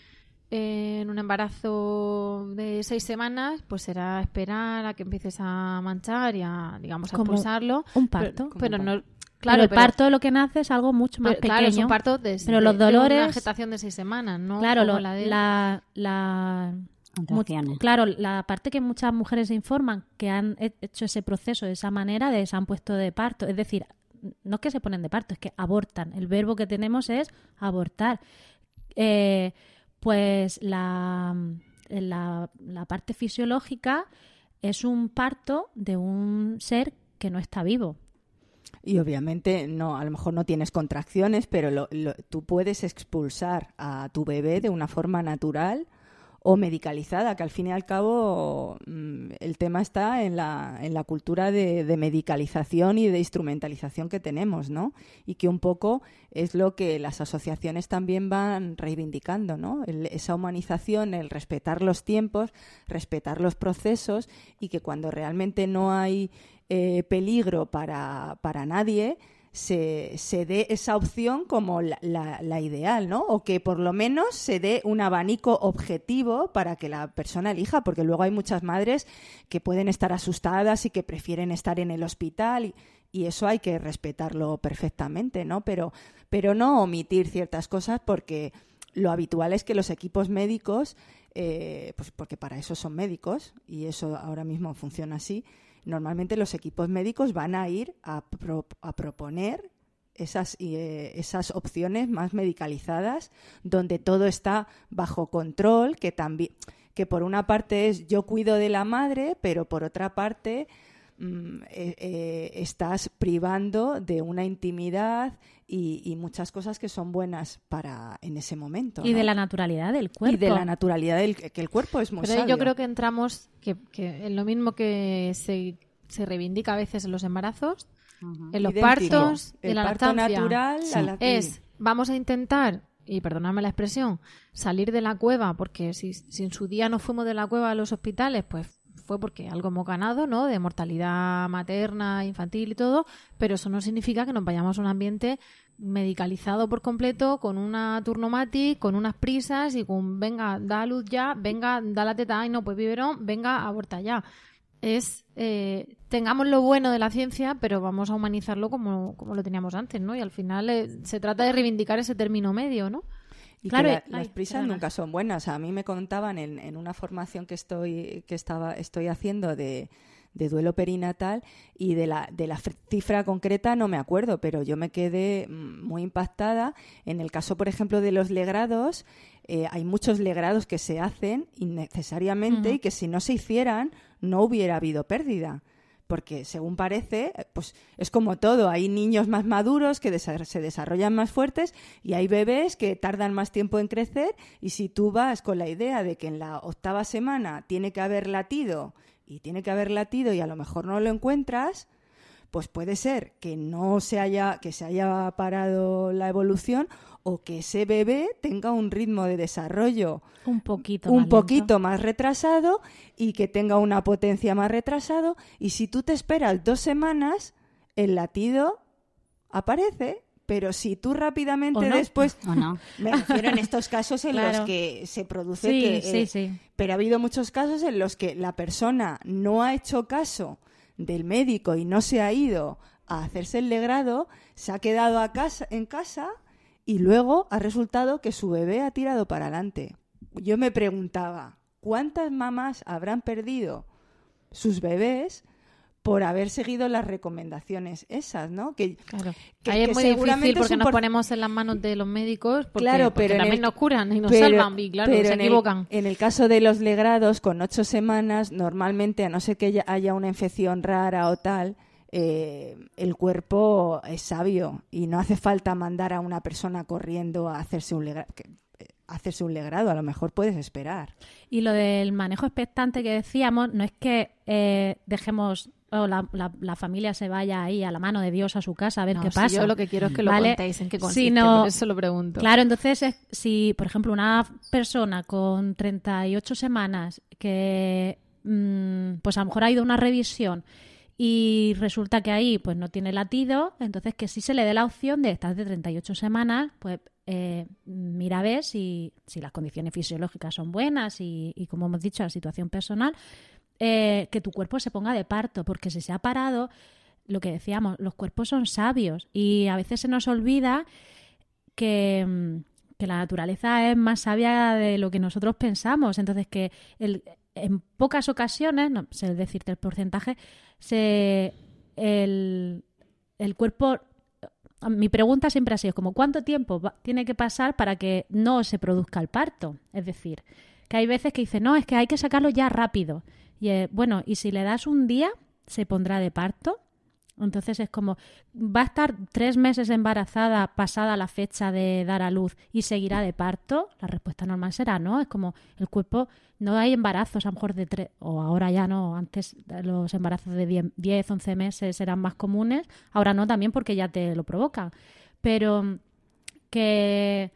en un embarazo de seis semanas, pues será esperar a que empieces a manchar y a, digamos, a expulsarlo.
Un parto.
Pero, no.
Claro, el parto lo que nace es algo mucho más pequeño. Claro, es
un parto de,
pero los dolores,
de una gestación de seis semanas, ¿no?
Claro, la, de... la, la claro, la parte que muchas mujeres informan que han hecho ese proceso de esa manera, de se han puesto de parto, es decir, no es que se ponen de parto, es que abortan. El verbo que tenemos es abortar. Eh, pues la, la, parte fisiológica es un parto de un ser que no está vivo.
Y obviamente no, a lo mejor no tienes contracciones, pero tú puedes expulsar a tu bebé de una forma natural o medicalizada, que al fin y al cabo mm, el tema está en la, en la cultura de, medicalización y de instrumentalización que tenemos, ¿no? Y que un poco es lo que las asociaciones también van reivindicando, ¿no? esa humanización, el respetar los tiempos, respetar los procesos y que cuando realmente no hay eh, peligro para, para nadie, se, se dé esa opción como la, la, ideal, ¿no? O que por lo menos se dé un abanico objetivo para que la persona elija, porque luego hay muchas madres que pueden estar asustadas y que prefieren estar en el hospital y, y eso hay que respetarlo perfectamente, ¿no? Pero, pero no omitir ciertas cosas porque lo habitual es que los equipos médicos, eh, pues porque para eso son médicos y eso ahora mismo funciona así, normalmente los equipos médicos van a ir a, a proponer esas, eh, opciones más medicalizadas, donde todo está bajo control, que también que por una parte es yo cuido de la madre, pero por otra parte mm, eh, eh, estás privando de una intimidad y, muchas cosas que son buenas para en ese momento.
Y de la naturalidad del cuerpo.
Y de la naturalidad del que el cuerpo es muy
Pero yo creo que entramos que, que en lo mismo que se, se reivindica a veces en los embarazos, en los partos, en la parto natural, es vamos a intentar y perdonadme la expresión, salir de la cueva, porque si, si, en su día no fuimos de la cueva a los hospitales, pues porque algo hemos ganado, ¿no? De mortalidad materna, infantil y todo, pero eso no significa que nos vayamos a un ambiente medicalizado por completo, con una turnomatic, con unas prisas y con, venga, da luz ya, venga, da la teta, y no, pues biberón, venga, aborta ya. Es, eh, tengamos lo bueno de la ciencia, pero vamos a humanizarlo como, como lo teníamos antes, ¿no? Y al final eh, se trata de reivindicar ese término medio, ¿no?
Y claro, las prisas nunca son buenas. A mí me contaban en, en una formación que estoy, que estaba, estoy haciendo de, de duelo perinatal y de la, de la cifra concreta no me acuerdo, pero yo me quedé mm, muy impactada. En el caso, por ejemplo, de los legrados, eh, hay muchos legrados que se hacen innecesariamente y que si no se hicieran no hubiera habido pérdida porque según parece, pues es como todo, hay niños más maduros que se desarrollan más fuertes y hay bebés que tardan más tiempo en crecer y si tú vas con la idea de que en la octava semana tiene que haber latido y tiene que haber latido y a lo mejor no lo encuentras, pues puede ser que no se haya que se haya parado la evolución o que ese bebé tenga un ritmo de desarrollo
un poquito,
un más, poquito más retrasado y que tenga una potencia más retrasado y si tú te esperas dos semanas el latido aparece pero si tú rápidamente después
no?
me refiero en estos casos en los que se produce
que
sí,
sí.
pero ha habido muchos casos en los que la persona no ha hecho caso del médico y no se ha ido a hacerse el legrado se ha quedado a casa en casa y luego ha resultado que su bebé ha tirado para adelante. Yo me preguntaba, ¿cuántas mamás habrán perdido sus bebés por haber seguido las recomendaciones esas, ¿no?
Que, claro. Ahí es muy difícil porque nos ponemos en las manos de los médicos porque, claro, pero también nos curan y nos salvan y claro, se equivocan.
en el caso de los legrados, con ocho semanas, normalmente, a no ser que haya una infección rara o tal, eh, el cuerpo es sabio y no hace falta mandar a una persona corriendo a hacerse un legrado. Hacerse un legrado, a lo mejor puedes esperar.
Y lo del manejo expectante que decíamos, no es que eh, dejemos o la, la, familia se vaya ahí a la mano de Dios a su casa a ver qué pasa.
yo lo que quiero es que lo contéis en qué consiste, por eso lo pregunto.
Claro, entonces si, por ejemplo, una persona con 38 semanas que mm, pues a lo mejor ha ido a una revisión y resulta que ahí pues no tiene latido, entonces que sí se le dé la opción de estar de 38 semanas, pues eh, mira a ver si, si, las condiciones fisiológicas son buenas y, y, como hemos dicho, la situación personal, eh, que tu cuerpo se ponga de parto, porque si se ha parado, lo que decíamos, los cuerpos son sabios y a veces se nos olvida que, mm, que la naturaleza es más sabia de lo que nosotros pensamos, entonces que el, en pocas ocasiones, no sé decirte el porcentaje, se, el, el cuerpo mi pregunta siempre ha sido como cuánto tiempo tiene que pasar para que no se produzca el parto. Es decir, que hay veces que dice, no, es que hay que sacarlo ya rápido. Y eh, bueno, y si le das un día, se pondrá de parto. Entonces es como, va a estar tres meses embarazada pasada la fecha de dar a luz y seguirá de parto. La respuesta normal será no. Es como el cuerpo, no hay embarazos a lo mejor de tres, o ahora ya no, antes los embarazos de 10, 11 meses eran más comunes, ahora no también porque ya te lo provocan. Pero que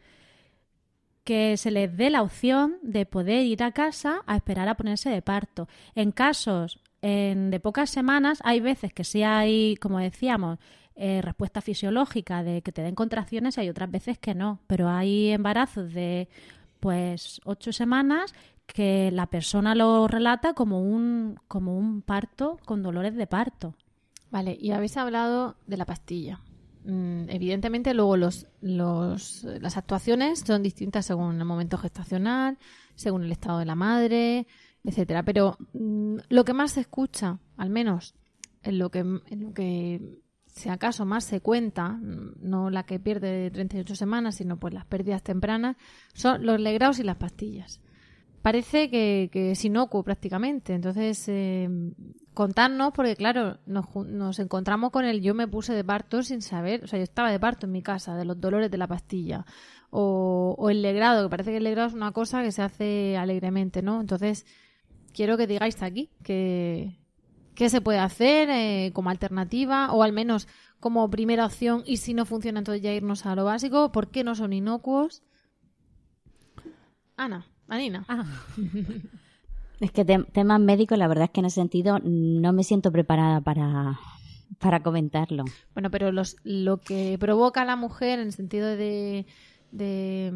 que se les dé la opción de poder ir a casa a esperar a ponerse de parto. En casos en, de pocas semanas hay veces que sí hay, como decíamos, eh, respuesta fisiológica de que te den contracciones y hay otras veces que no. Pero hay embarazos de pues ocho semanas que la persona lo relata como un, como un parto con dolores de parto.
Vale, y habéis hablado de la pastilla. Mm, evidentemente, luego los, los, las actuaciones son distintas según el momento gestacional, según el estado de la madre, etcétera. Pero mm, lo que más se escucha, al menos en lo que, en lo que si acaso más se cuenta, mm, no la que pierde de 38 semanas, sino pues las pérdidas tempranas, son los legrados y las pastillas. Parece que, que es inocuo prácticamente. Entonces, eh, contarnos, porque claro, nos, nos, encontramos con el yo me puse de parto sin saber, o sea, yo estaba de parto en mi casa, de los dolores de la pastilla, o, o el legrado, que parece que el legrado es una cosa que se hace alegremente, ¿no? Entonces, quiero que digáis aquí que, qué se puede hacer eh, como alternativa o al menos como primera opción y si no funciona entonces ya irnos a lo básico, ¿por qué no son inocuos? Ana, Anina. Ah.
es que temas médicos, la verdad es que en ese sentido no me siento preparada para, para comentarlo.
Bueno, pero los, lo que provoca a la mujer en el sentido de de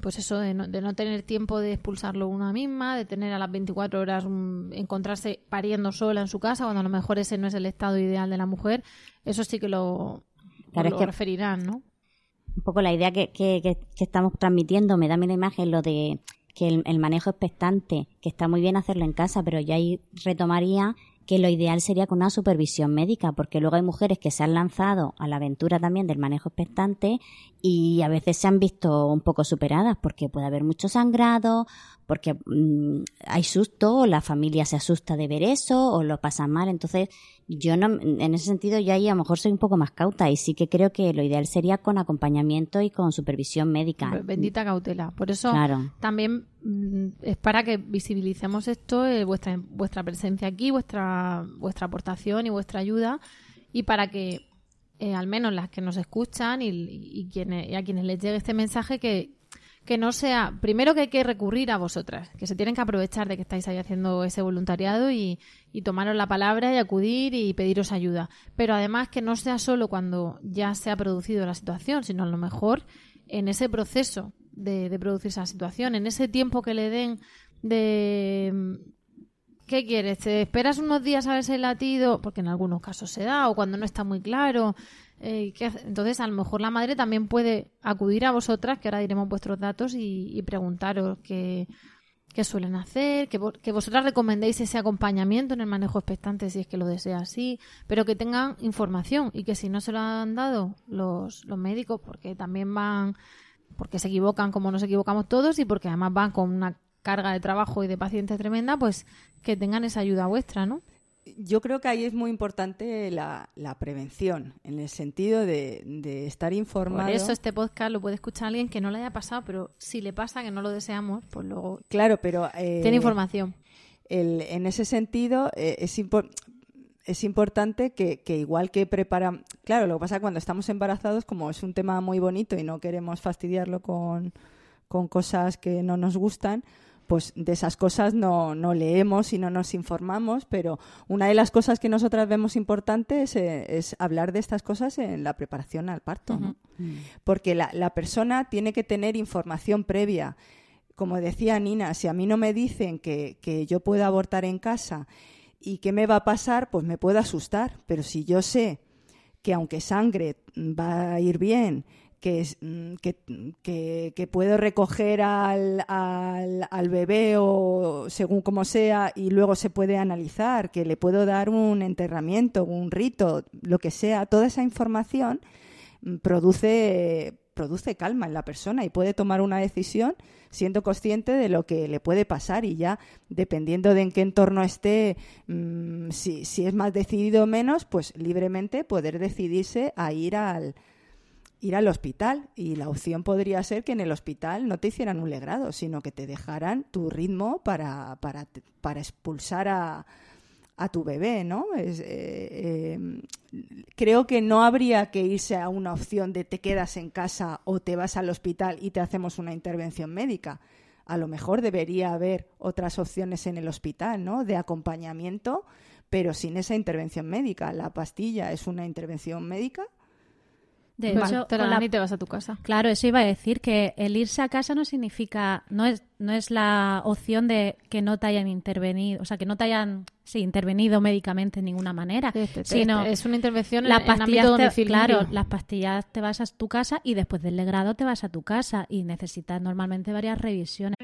pues eso de no, de no, tener tiempo de expulsarlo una misma de tener a las 24 horas encontrarse pariendo sola en su casa cuando a lo mejor ese no es el estado ideal de la mujer eso sí que lo, referirán no
un poco la idea que, que, que, estamos transmitiendo me da una imagen lo de que el, el, manejo expectante que está muy bien hacerlo en casa pero ya ahí retomaría que lo ideal sería con una supervisión médica, porque luego hay mujeres que se han lanzado a la aventura también del manejo expectante y a veces se han visto un poco superadas porque puede haber mucho sangrado, porque mm, hay susto, o la familia se asusta de ver eso, o lo pasan mal. Entonces, yo no, en ese sentido, yo ahí a lo mejor soy un poco más cauta y sí que creo que lo ideal sería con acompañamiento y con supervisión médica.
Bendita cautela. Por eso también mm, es para que visibilicemos esto, eh, vuestra, vuestra presencia aquí, vuestra, vuestra aportación y vuestra ayuda, y para que eh, al menos las que nos escuchan y, y, quienes, y a quienes les llegue este mensaje, que, que no sea, primero que hay que recurrir a vosotras, que se tienen que aprovechar de que estáis ahí haciendo ese voluntariado y, y tomaros la palabra y acudir y pediros ayuda. Pero además que no sea solo cuando ya se ha producido la situación, sino a lo mejor en ese proceso de, de producir esa situación, en ese tiempo que le den de ¿Qué quieres? ¿Te esperas unos días a ver ese latido? Porque en algunos casos se da, o cuando no está muy claro. Eh, entonces, a lo mejor la madre también puede acudir a vosotras, que ahora diremos vuestros datos, y, preguntaros qué, suelen hacer, que, que, vosotras recomendéis ese acompañamiento en el manejo expectante si es que lo desea así, pero que tengan información y que si no se lo han dado los, los médicos, porque también van, porque se equivocan como nos equivocamos todos y porque además van con una carga de trabajo y de pacientes tremenda, pues que tengan esa ayuda vuestra, ¿no?
yo creo que ahí es muy importante la, prevención, en el sentido de, estar informado.
Por eso este podcast lo puede escuchar alguien que no le haya pasado, pero si le pasa, que no lo deseamos, pues luego.
Claro, pero.
Eh, tiene información.
en ese sentido, eh, es importante es importante que, igual que preparan, claro, lo que pasa cuando estamos embarazados, como es un tema muy bonito y no queremos fastidiarlo con, con cosas que no nos gustan, pues de esas cosas no, no, leemos y no nos informamos, pero una de las cosas que nosotras vemos importantes eh, es, hablar de estas cosas en la preparación al parto, ¿no? Porque la, la, persona tiene que tener información previa. Como decía Nina, si a mí no me dicen que, que yo puedo abortar en casa y qué me va a pasar, pues me puedo asustar, pero si yo sé que aunque sangre va a ir bien, Mm, que, que, puedo recoger al, al, bebé o según como sea y luego se puede analizar, que le puedo dar un enterramiento, un rito, lo que sea, toda esa información mm, produce, produce calma en la persona y puede tomar una decisión siendo consciente de lo que le puede pasar y ya dependiendo de en qué entorno esté, mm, si, si es más decidido o menos, pues libremente poder decidirse a ir al ir al hospital y la opción podría ser que en el hospital no te hicieran un legrado, sino que te dejaran tu ritmo para, para, para expulsar a, a, tu bebé, ¿no? Eh, em, creo que no habría que irse a una opción de te quedas en casa o te vas al hospital y te hacemos una intervención médica. A lo mejor debería haber otras opciones en el hospital, ¿no? De acompañamiento, pero sin esa intervención médica. La pastilla es una intervención médica
de hecho, te la y te vas a tu casa.
Claro, eso iba a decir que el irse a casa no significa, no es, no es la opción de que no te hayan intervenido, o sea, que no te hayan sí, intervenido médicamente de ninguna manera, sino
es una intervención las pastillas
claro, las pastillas te vas a tu casa y después del legrado te vas a tu casa y necesitas normalmente varias revisiones.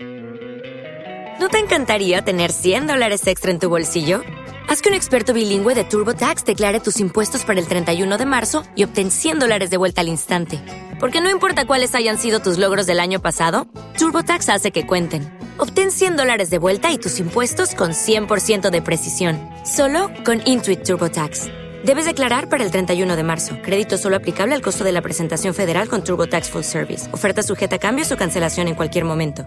¿No te encantaría tener 100 dólares extra en tu bolsillo? Haz que un experto bilingüe de TurboTax declare tus impuestos para el 31 de marzo y obtén 100 dólares de vuelta al instante. Porque no importa cuáles hayan sido tus logros del año pasado, TurboTax hace que cuenten. Obtén 100 dólares de vuelta y tus impuestos con 100% de precisión, solo con Intuit TurboTax. Debes declarar para el 31 de marzo. Crédito solo aplicable al costo de la presentación federal con TurboTax Full Service. Oferta sujeta a cambios o cancelación en cualquier momento.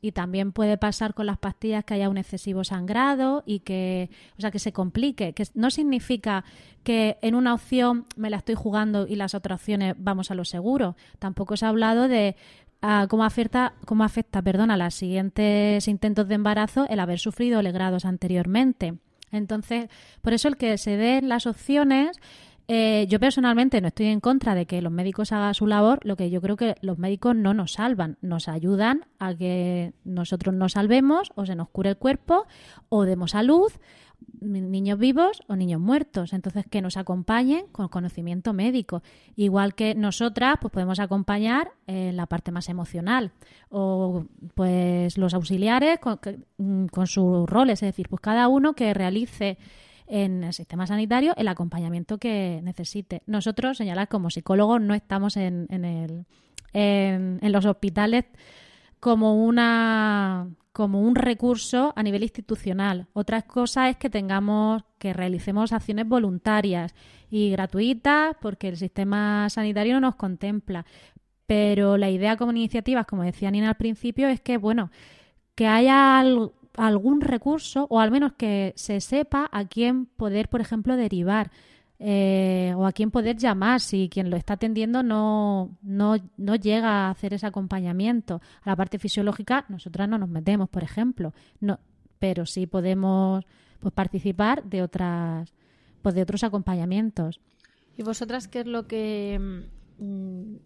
Y también puede pasar con las pastillas que haya un excesivo sangrado y que, o sea, que se complique, que no significa que en una opción me la estoy jugando y las otras opciones vamos a lo seguro. Tampoco se ha hablado de ah, cómo afecta, cómo afecta, perdón, a los siguientes intentos de embarazo el haber sufrido legrados anteriormente. Entonces, por eso el que se den las opciones eh, yo personalmente no estoy en contra de que los médicos hagan su labor, lo que yo creo que los médicos no nos salvan, nos ayudan a que nosotros nos salvemos o se nos cure el cuerpo o demos a luz niños vivos o niños muertos, entonces que nos acompañen con conocimiento médico, igual que nosotras pues podemos acompañar en la parte más emocional. O pues los auxiliares con, con sus roles, es decir, pues cada uno que realice en el sistema sanitario el acompañamiento que necesite. Nosotros, señalar como psicólogos, no estamos en, en, los hospitales como una como un recurso a nivel institucional. Otra cosa es que tengamos, que realicemos acciones voluntarias y gratuitas porque el sistema sanitario no nos contempla. Pero la idea como iniciativas, como decía Nina al principio, es que, bueno, que haya algo, algún recurso o al menos que se sepa a quién poder, por ejemplo, derivar eh, o a quién poder llamar si quien lo está atendiendo no, no, no llega a hacer ese acompañamiento. A la parte fisiológica nosotras no nos metemos, por ejemplo, no, pero sí podemos pues, participar de otras pues, de otros acompañamientos.
¿Y vosotras qué es lo que mm,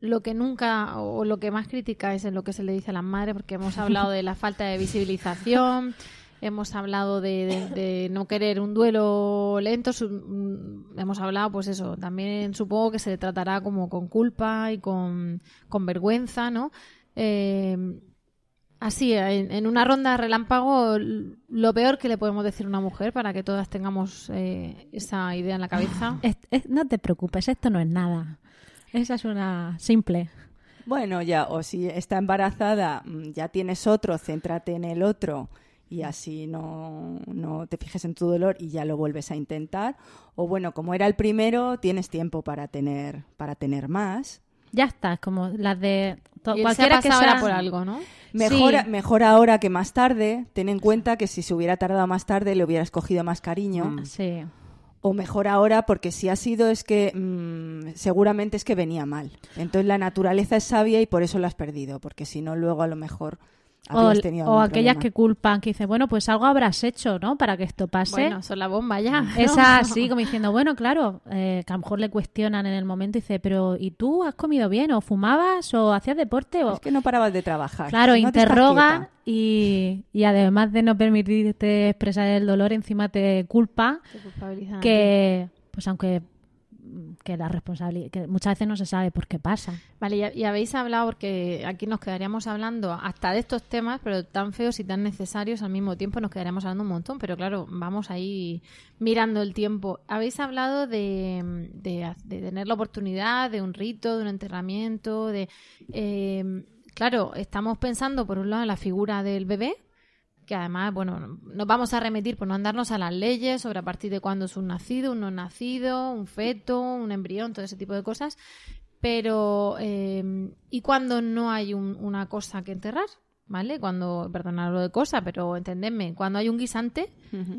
lo que nunca o lo que más critica es en lo que se le dice a las madres, porque hemos hablado de la falta de visibilización, hemos hablado de, no querer un duelo lento, mm, hemos hablado, pues eso, también supongo que se le tratará como con culpa y con, vergüenza, ¿no? Eh, así, en, una ronda relámpago, lo peor que le podemos decir a una mujer para que todas tengamos eh, esa idea en la cabeza.
no te preocupes, esto no es nada. Esa es una simple.
Bueno, ya, o si está embarazada, mm, ya tienes otro, céntrate en el otro y así no, no te fijes en tu dolor y ya lo vuelves a intentar. O bueno, como era el primero, tienes tiempo para tener, para tener más.
Ya está, como las de
to- cualquiera que sea por algo, ¿no?
Mejor,
Sí.
mejor ahora que más tarde. Ten en cuenta que si se hubiera tardado más tarde le hubieras cogido más cariño.
Sí.
O mejor ahora porque si ha sido es que mm, seguramente es que venía mal. Entonces la naturaleza es sabia y por eso lo has perdido. Porque si no, luego a lo mejor
O, aquellas
problema.
que culpan, que dicen, bueno, pues algo habrás hecho, ¿no? Para que esto pase.
Bueno, son la bomba ya. ¿no?
Esa así, como diciendo, bueno, claro, eh, que a lo mejor le cuestionan en el momento y dice, pero ¿y tú has comido bien? ¿O fumabas? ¿O hacías deporte? O...
Es que no parabas de trabajar.
Claro,
No
interrogan y, y además de no permitirte expresar el dolor, encima te culpa
Te
que, pues aunque que la responsabilidad, que muchas veces no se sabe por qué pasa.
Vale, y, habéis hablado, porque aquí nos quedaríamos hablando hasta de estos temas, pero tan feos y tan necesarios al mismo tiempo, nos quedaríamos hablando un montón, pero claro, vamos ahí mirando el tiempo. Habéis hablado de, de, de tener la oportunidad de un rito, de un enterramiento, de... eh, claro, estamos pensando por un lado en la figura del bebé, que además, bueno, nos vamos a remitir por no andarnos a las leyes sobre a partir de cuándo es un nacido, un no nacido, un feto, un embrión, todo ese tipo de cosas. Pero, eh, ¿y cuando no hay un- una cosa que enterrar? ¿Vale? Cuando, perdonad lo de cosa, pero entendedme, cuando hay un guisante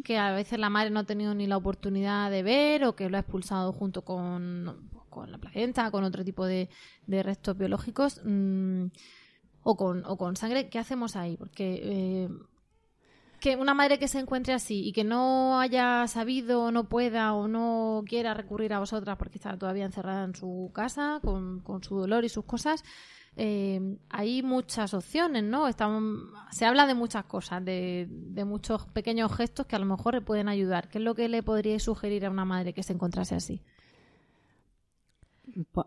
que a veces la madre no ha tenido ni la oportunidad de ver o que lo ha expulsado junto con, con la placenta, con otro tipo de, de restos biológicos mm, o, con, o con sangre, ¿qué hacemos ahí? Porque eh, que una madre que se encuentre así y que no haya sabido, o no pueda o no quiera recurrir a vosotras porque está todavía encerrada en su casa con, con su dolor y sus cosas, eh, hay muchas opciones, ¿no? Estamos, se habla de muchas cosas, de, de muchos pequeños gestos que a lo mejor le pueden ayudar. ¿Qué es lo que le podríais sugerir a una madre que se encontrase así?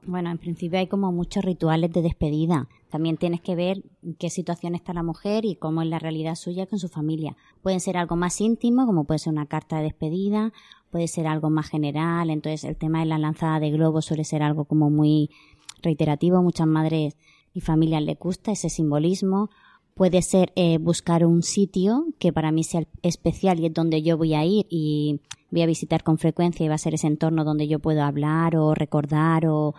Bueno, en principio hay como muchos rituales de despedida. También tienes que ver en qué situación está la mujer y cómo es la realidad suya con su familia. Pueden ser algo más íntimo, como puede ser una carta de despedida, puede ser algo más general. Entonces, el tema de la lanzada de globos suele ser algo como muy reiterativo. Muchas madres y familias les gusta ese simbolismo. Puede ser eh, buscar un sitio que para mí sea especial y es donde yo voy a ir y voy a visitar con frecuencia y va a ser ese entorno donde yo puedo hablar o recordar o,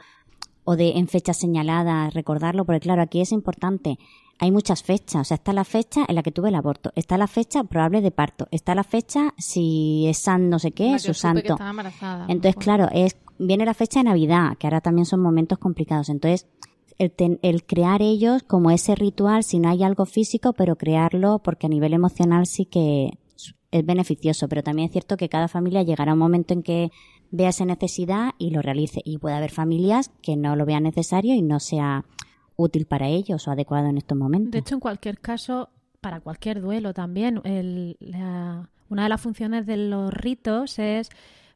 o de en fechas señaladas recordarlo, porque claro, aquí es importante. Hay muchas fechas, o sea, está la fecha en la que tuve el aborto, está la fecha probable de parto, está la fecha si es san no sé qué, su santo. Entonces, claro, es viene la fecha de Navidad, que ahora también son momentos complicados. Entonces, el, ten- el crear ellos como ese ritual, si no hay algo físico, pero crearlo porque a nivel emocional sí que es beneficioso. Pero también es cierto que cada familia llegará un momento en que vea esa necesidad y lo realice. Y puede haber familias que no lo vean necesario y no sea útil para ellos o adecuado en estos momentos.
De hecho, en cualquier caso, para cualquier duelo también, el- la- una de las funciones de los ritos es,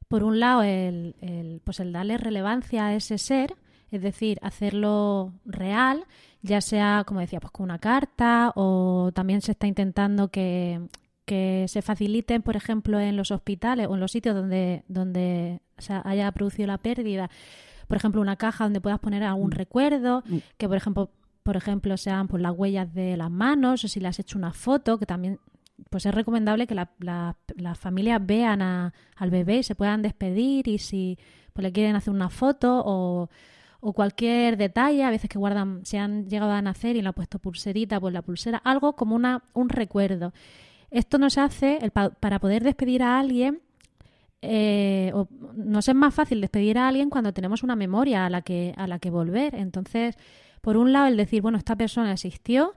por un lado, el, el, pues el darle relevancia a ese ser, es decir, hacerlo real, ya sea, como decía, pues con una carta o también se está intentando que, que se faciliten, por ejemplo, en los hospitales o en los sitios donde, donde se haya producido la pérdida, por ejemplo, una caja donde puedas poner algún recuerdo, que por ejemplo, por ejemplo, sean pues las huellas de las manos o si le has hecho una foto, que también pues es recomendable que la- la- las familias vean a- al bebé y se puedan despedir y si pues le quieren hacer una foto o, o cualquier detalle, a veces que guardan, se han llegado a nacer y le han puesto pulserita, pues la pulsera, algo como una, un recuerdo. Esto nos hace, el pa- para poder despedir a alguien, eh, o nos es más fácil despedir a alguien cuando tenemos una memoria a la que, a la que volver. Entonces, por un lado, el decir, bueno, esta persona existió,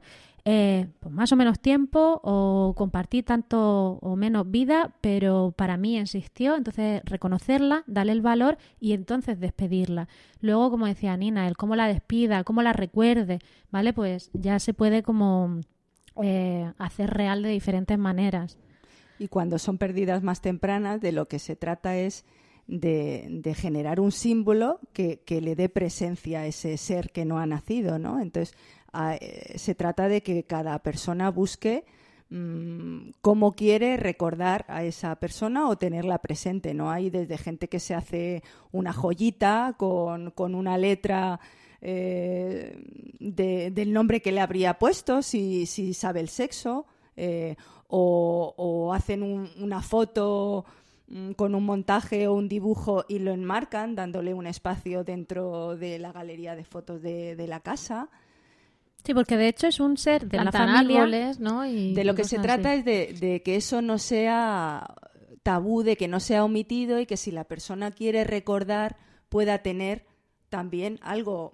eh, pues más o menos tiempo, o compartir tanto o menos vida, pero para mí existió, entonces reconocerla, darle el valor y entonces despedirla. Luego, como decía Nina, el cómo la despida, cómo la recuerde, ¿vale? Pues ya se puede como eh, hacer real de diferentes maneras.
Y cuando son pérdidas más tempranas, de lo que se trata es de, de generar un símbolo que, que le dé presencia a ese ser que no ha nacido, ¿no? Entonces, eh, se trata de que cada persona busque mm, cómo quiere recordar a esa persona o tenerla presente, ¿no? Hay desde gente que se hace una joyita con, con una letra eh, de- del nombre que le habría puesto, si, si sabe el sexo, eh, o, hacen una foto mm, con un montaje o un dibujo y lo enmarcan dándole un espacio dentro de la galería de fotos de, la casa.
Sí, porque de hecho es un ser de la familia.
¿no?
de lo que se trata es de, que eso no sea tabú, de que no sea omitido y que si la persona quiere recordar pueda tener también algo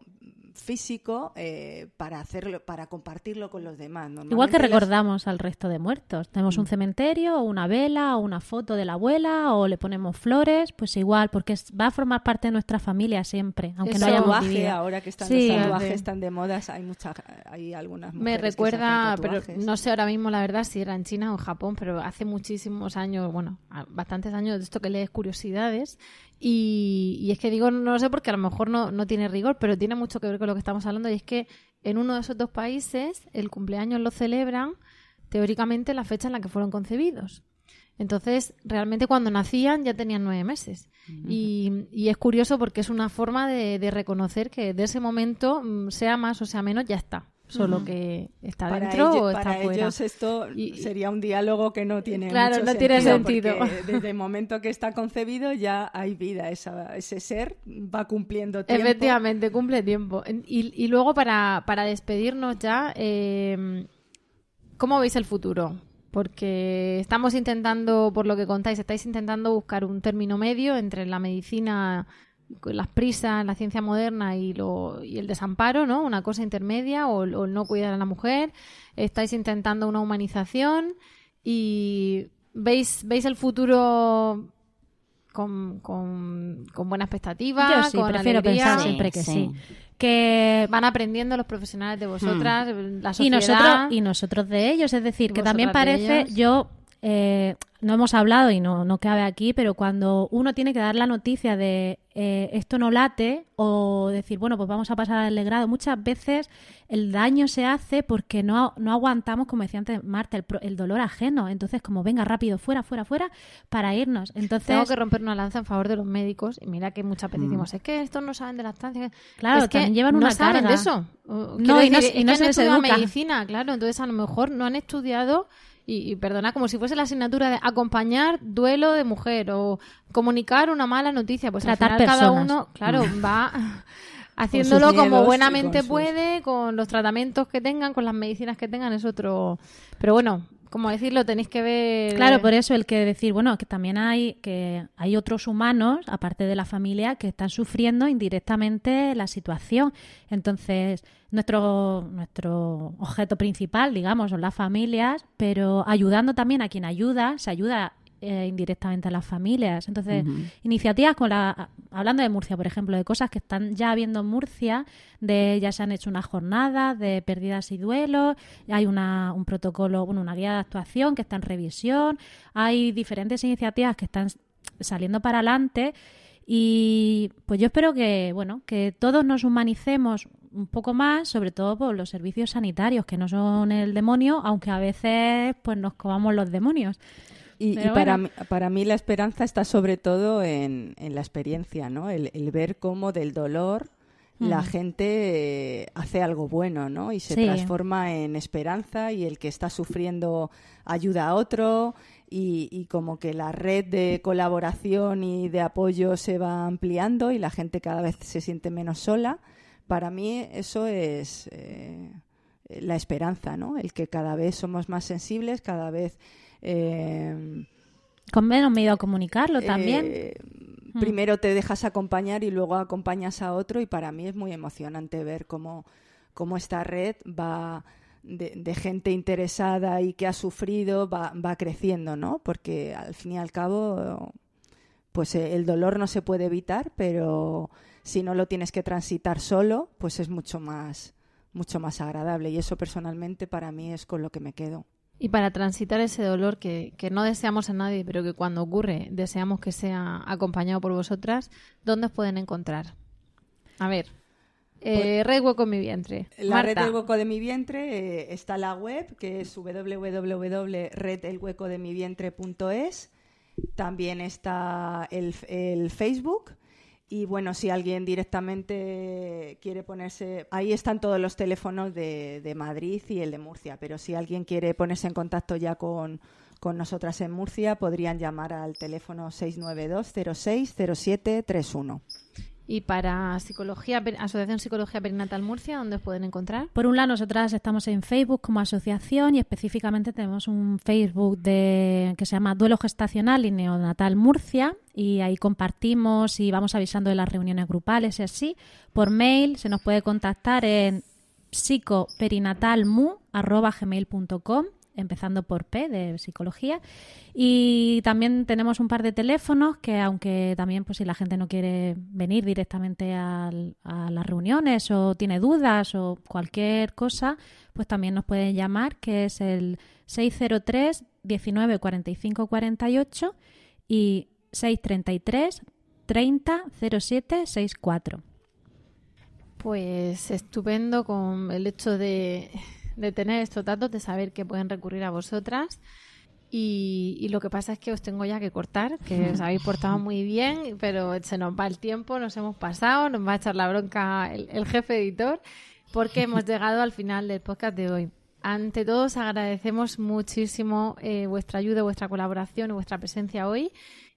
físico eh, para hacerlo, para compartirlo con los demás.
Igual que recordamos al resto de muertos. Tenemos un mm. cementerio, o una vela, o una foto de la abuela, o le ponemos flores, pues igual, porque va a formar parte de nuestra familia siempre, aunque no hayamos vivido.
ahora que están los tatuajes tan de moda, hay muchas, hay algunas
Me recuerda, pero no sé ahora mismo la verdad si era en China o en Japón, pero hace muchísimos años, bueno, bastantes años de esto que lees curiosidades y, es que digo, no sé porque a lo mejor no, no, tiene rigor, pero tiene mucho que ver con lo que estamos hablando y es que en uno de esos dos países el cumpleaños lo celebran teóricamente la fecha en la que fueron concebidos. Entonces, realmente cuando nacían ya tenían nueve meses. y, y, es curioso porque es una forma de, de reconocer que de ese momento, mm, sea más o sea menos, ya está solo que está dentro o está
para ellos esto sería un diálogo que no tiene
claro
no
tiene sentido
desde el momento que está concebido ya hay vida ese ser va cumpliendo tiempo.
Efectivamente cumple tiempo. Y, y luego para, para despedirnos ya eh, cómo veis el futuro porque estamos intentando por lo que contáis estáis intentando buscar un término medio entre la medicina las prisas, la ciencia moderna y, lo, y el desamparo, ¿no? Una cosa intermedia o, el no cuidar a la mujer. Estáis intentando una humanización y veis, veis el futuro con, con, buena expectativa.
Yo sí, prefiero pensar siempre que sí. Que
van aprendiendo los profesionales de vosotras, hmm. la sociedad.
Y nosotros, y nosotros de ellos. Es decir, que también parece, yo eh, no hemos hablado y no, no cabe aquí, pero cuando uno tiene que dar la noticia de eh, esto no late o decir, bueno, pues vamos a pasar al legrado, muchas veces el daño se hace porque no, no aguantamos, como decía antes Marta, el, dolor ajeno. Entonces, como venga rápido, fuera, fuera, fuera, para irnos. Entonces,
Tengo que romper una lanza en favor de los médicos y mira que muchas veces decimos, mm. es que estos no saben de la estancia.
Claro,
es
que llevan una
no saben de eso.
No, y no, y no se les
medicina, claro, entonces a lo mejor no han estudiado y, perdona, como si fuese la asignatura de acompañar duelo de mujer o comunicar una mala noticia. Pues Tratar cada uno, claro, va haciéndolo como buenamente puede, con los tratamientos que tengan, con las medicinas que tengan, es otro. Pero bueno, como decirlo, tenéis que ver.
Claro, por eso el que decir, bueno, que también hay que hay otros humanos, aparte de la familia, que están sufriendo indirectamente la situación. Entonces, nuestro, nuestro objeto principal, digamos, son las familias, pero ayudando también a quien ayuda, se ayuda eh, indirectamente a las familias. Entonces, iniciativas con la, hablando de Murcia, por ejemplo, de cosas que están ya habiendo en Murcia, de ya se han hecho unas jornadas de pérdidas y duelos, hay una, un protocolo, bueno, una guía de actuación que está en revisión, hay diferentes iniciativas que están saliendo para adelante y pues yo espero que, bueno, que todos nos humanicemos un poco más, sobre todo por los servicios sanitarios, que no son el demonio, aunque a veces pues nos comamos los demonios.
Y, para, mí, para mí la esperanza está sobre todo en, la experiencia, ¿no? El, ver cómo del dolor la gente eh, hace algo bueno, ¿no? Y se transforma en esperanza y el que está sufriendo ayuda a otro y, y, como que la red de colaboración y de apoyo se va ampliando y la gente cada vez se siente menos sola. Para mí eso es eh, la esperanza, ¿no? El que cada vez somos más sensibles, cada vez
eh, Con menos miedo a comunicarlo eh, también.
Mm. Primero te dejas acompañar y luego acompañas a otro y para mí es muy emocionante ver cómo, cómo esta red va de, gente interesada y que ha sufrido va, va creciendo, ¿no? Porque al fin y al cabo, pues eh, el dolor no se puede evitar, pero si no lo tienes que transitar solo, pues es mucho más mucho más agradable y eso personalmente para mí es con lo que me quedo.
Y para transitar ese dolor que, no deseamos en nadie, pero que cuando ocurre deseamos que sea acompañado por vosotras, ¿dónde os pueden encontrar? A ver, eh, pues red Hueco de mi Vientre.
La Red del Hueco de mi Vientre eh, está la web, que es www.redelhuecodemivientre.es. También está el, el Facebook y bueno, si alguien directamente quiere ponerse, ahí están todos los teléfonos de, de Madrid y el de Murcia, pero si alguien quiere ponerse en contacto ya con, con nosotras en Murcia, podrían llamar al teléfono 692 06 0731.
Y para psicología, Asociación Psicología Perinatal Murcia, ¿dónde os pueden encontrar?
Por un lado, nosotras estamos en Facebook como asociación y específicamente tenemos un Facebook de, que se llama Duelo Gestacional y Neonatal Murcia y ahí compartimos y vamos avisando de las reuniones grupales y así. Por mail se nos puede contactar en psicoperinatalmu.gmail.com empezando por P de psicología. Y también tenemos un par de teléfonos que, aunque también, pues si la gente no quiere venir directamente a las reuniones o tiene dudas o cualquier cosa, pues también nos pueden llamar, que es el 603 19 45 48 y 633 30 07 64.
Pues estupendo con el hecho de de tener estos datos, de saber que pueden recurrir a vosotras. Y, lo que pasa es que os tengo ya que cortar, que os habéis portado muy bien, pero se nos va el tiempo, nos hemos pasado, nos va a echar la bronca el, jefe editor, porque hemos llegado al final del podcast de hoy. Ante todo, os agradecemos muchísimo eh, vuestra ayuda, vuestra colaboración y vuestra presencia hoy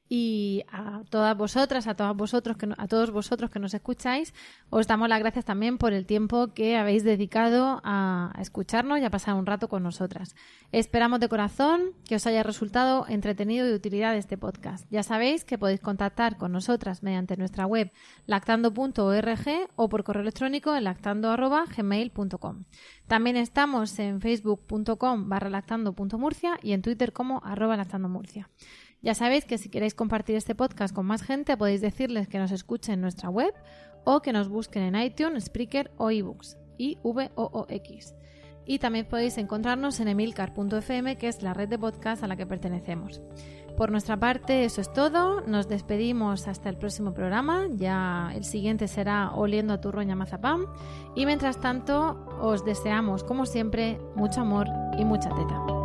y a todas vosotras, a todos vosotros que a todos vosotros que nos escucháis, os damos las gracias también por el tiempo que habéis dedicado a escucharnos y a pasar un rato con nosotras. Esperamos de corazón que os haya resultado entretenido y de utilidad este podcast. Ya sabéis que podéis contactar con nosotras mediante nuestra web lactando.org o por correo electrónico en lactando.gmail.com. También estamos en facebook.com barra lactando.murcia y en Twitter como lactandomurcia. Ya sabéis que si queréis compartir este podcast con más gente, podéis decirles que nos escuchen en nuestra web o que nos busquen en iTunes, Spreaker o eBooks. I V O O X. Y también podéis encontrarnos en emilcar.fm, que es la red de podcast a la que pertenecemos. Por nuestra parte, eso es todo. Nos despedimos hasta el próximo programa. Ya el siguiente será Oliendo a Turroña Mazapán. Y mientras tanto, os deseamos, como siempre, mucho amor y mucha teta.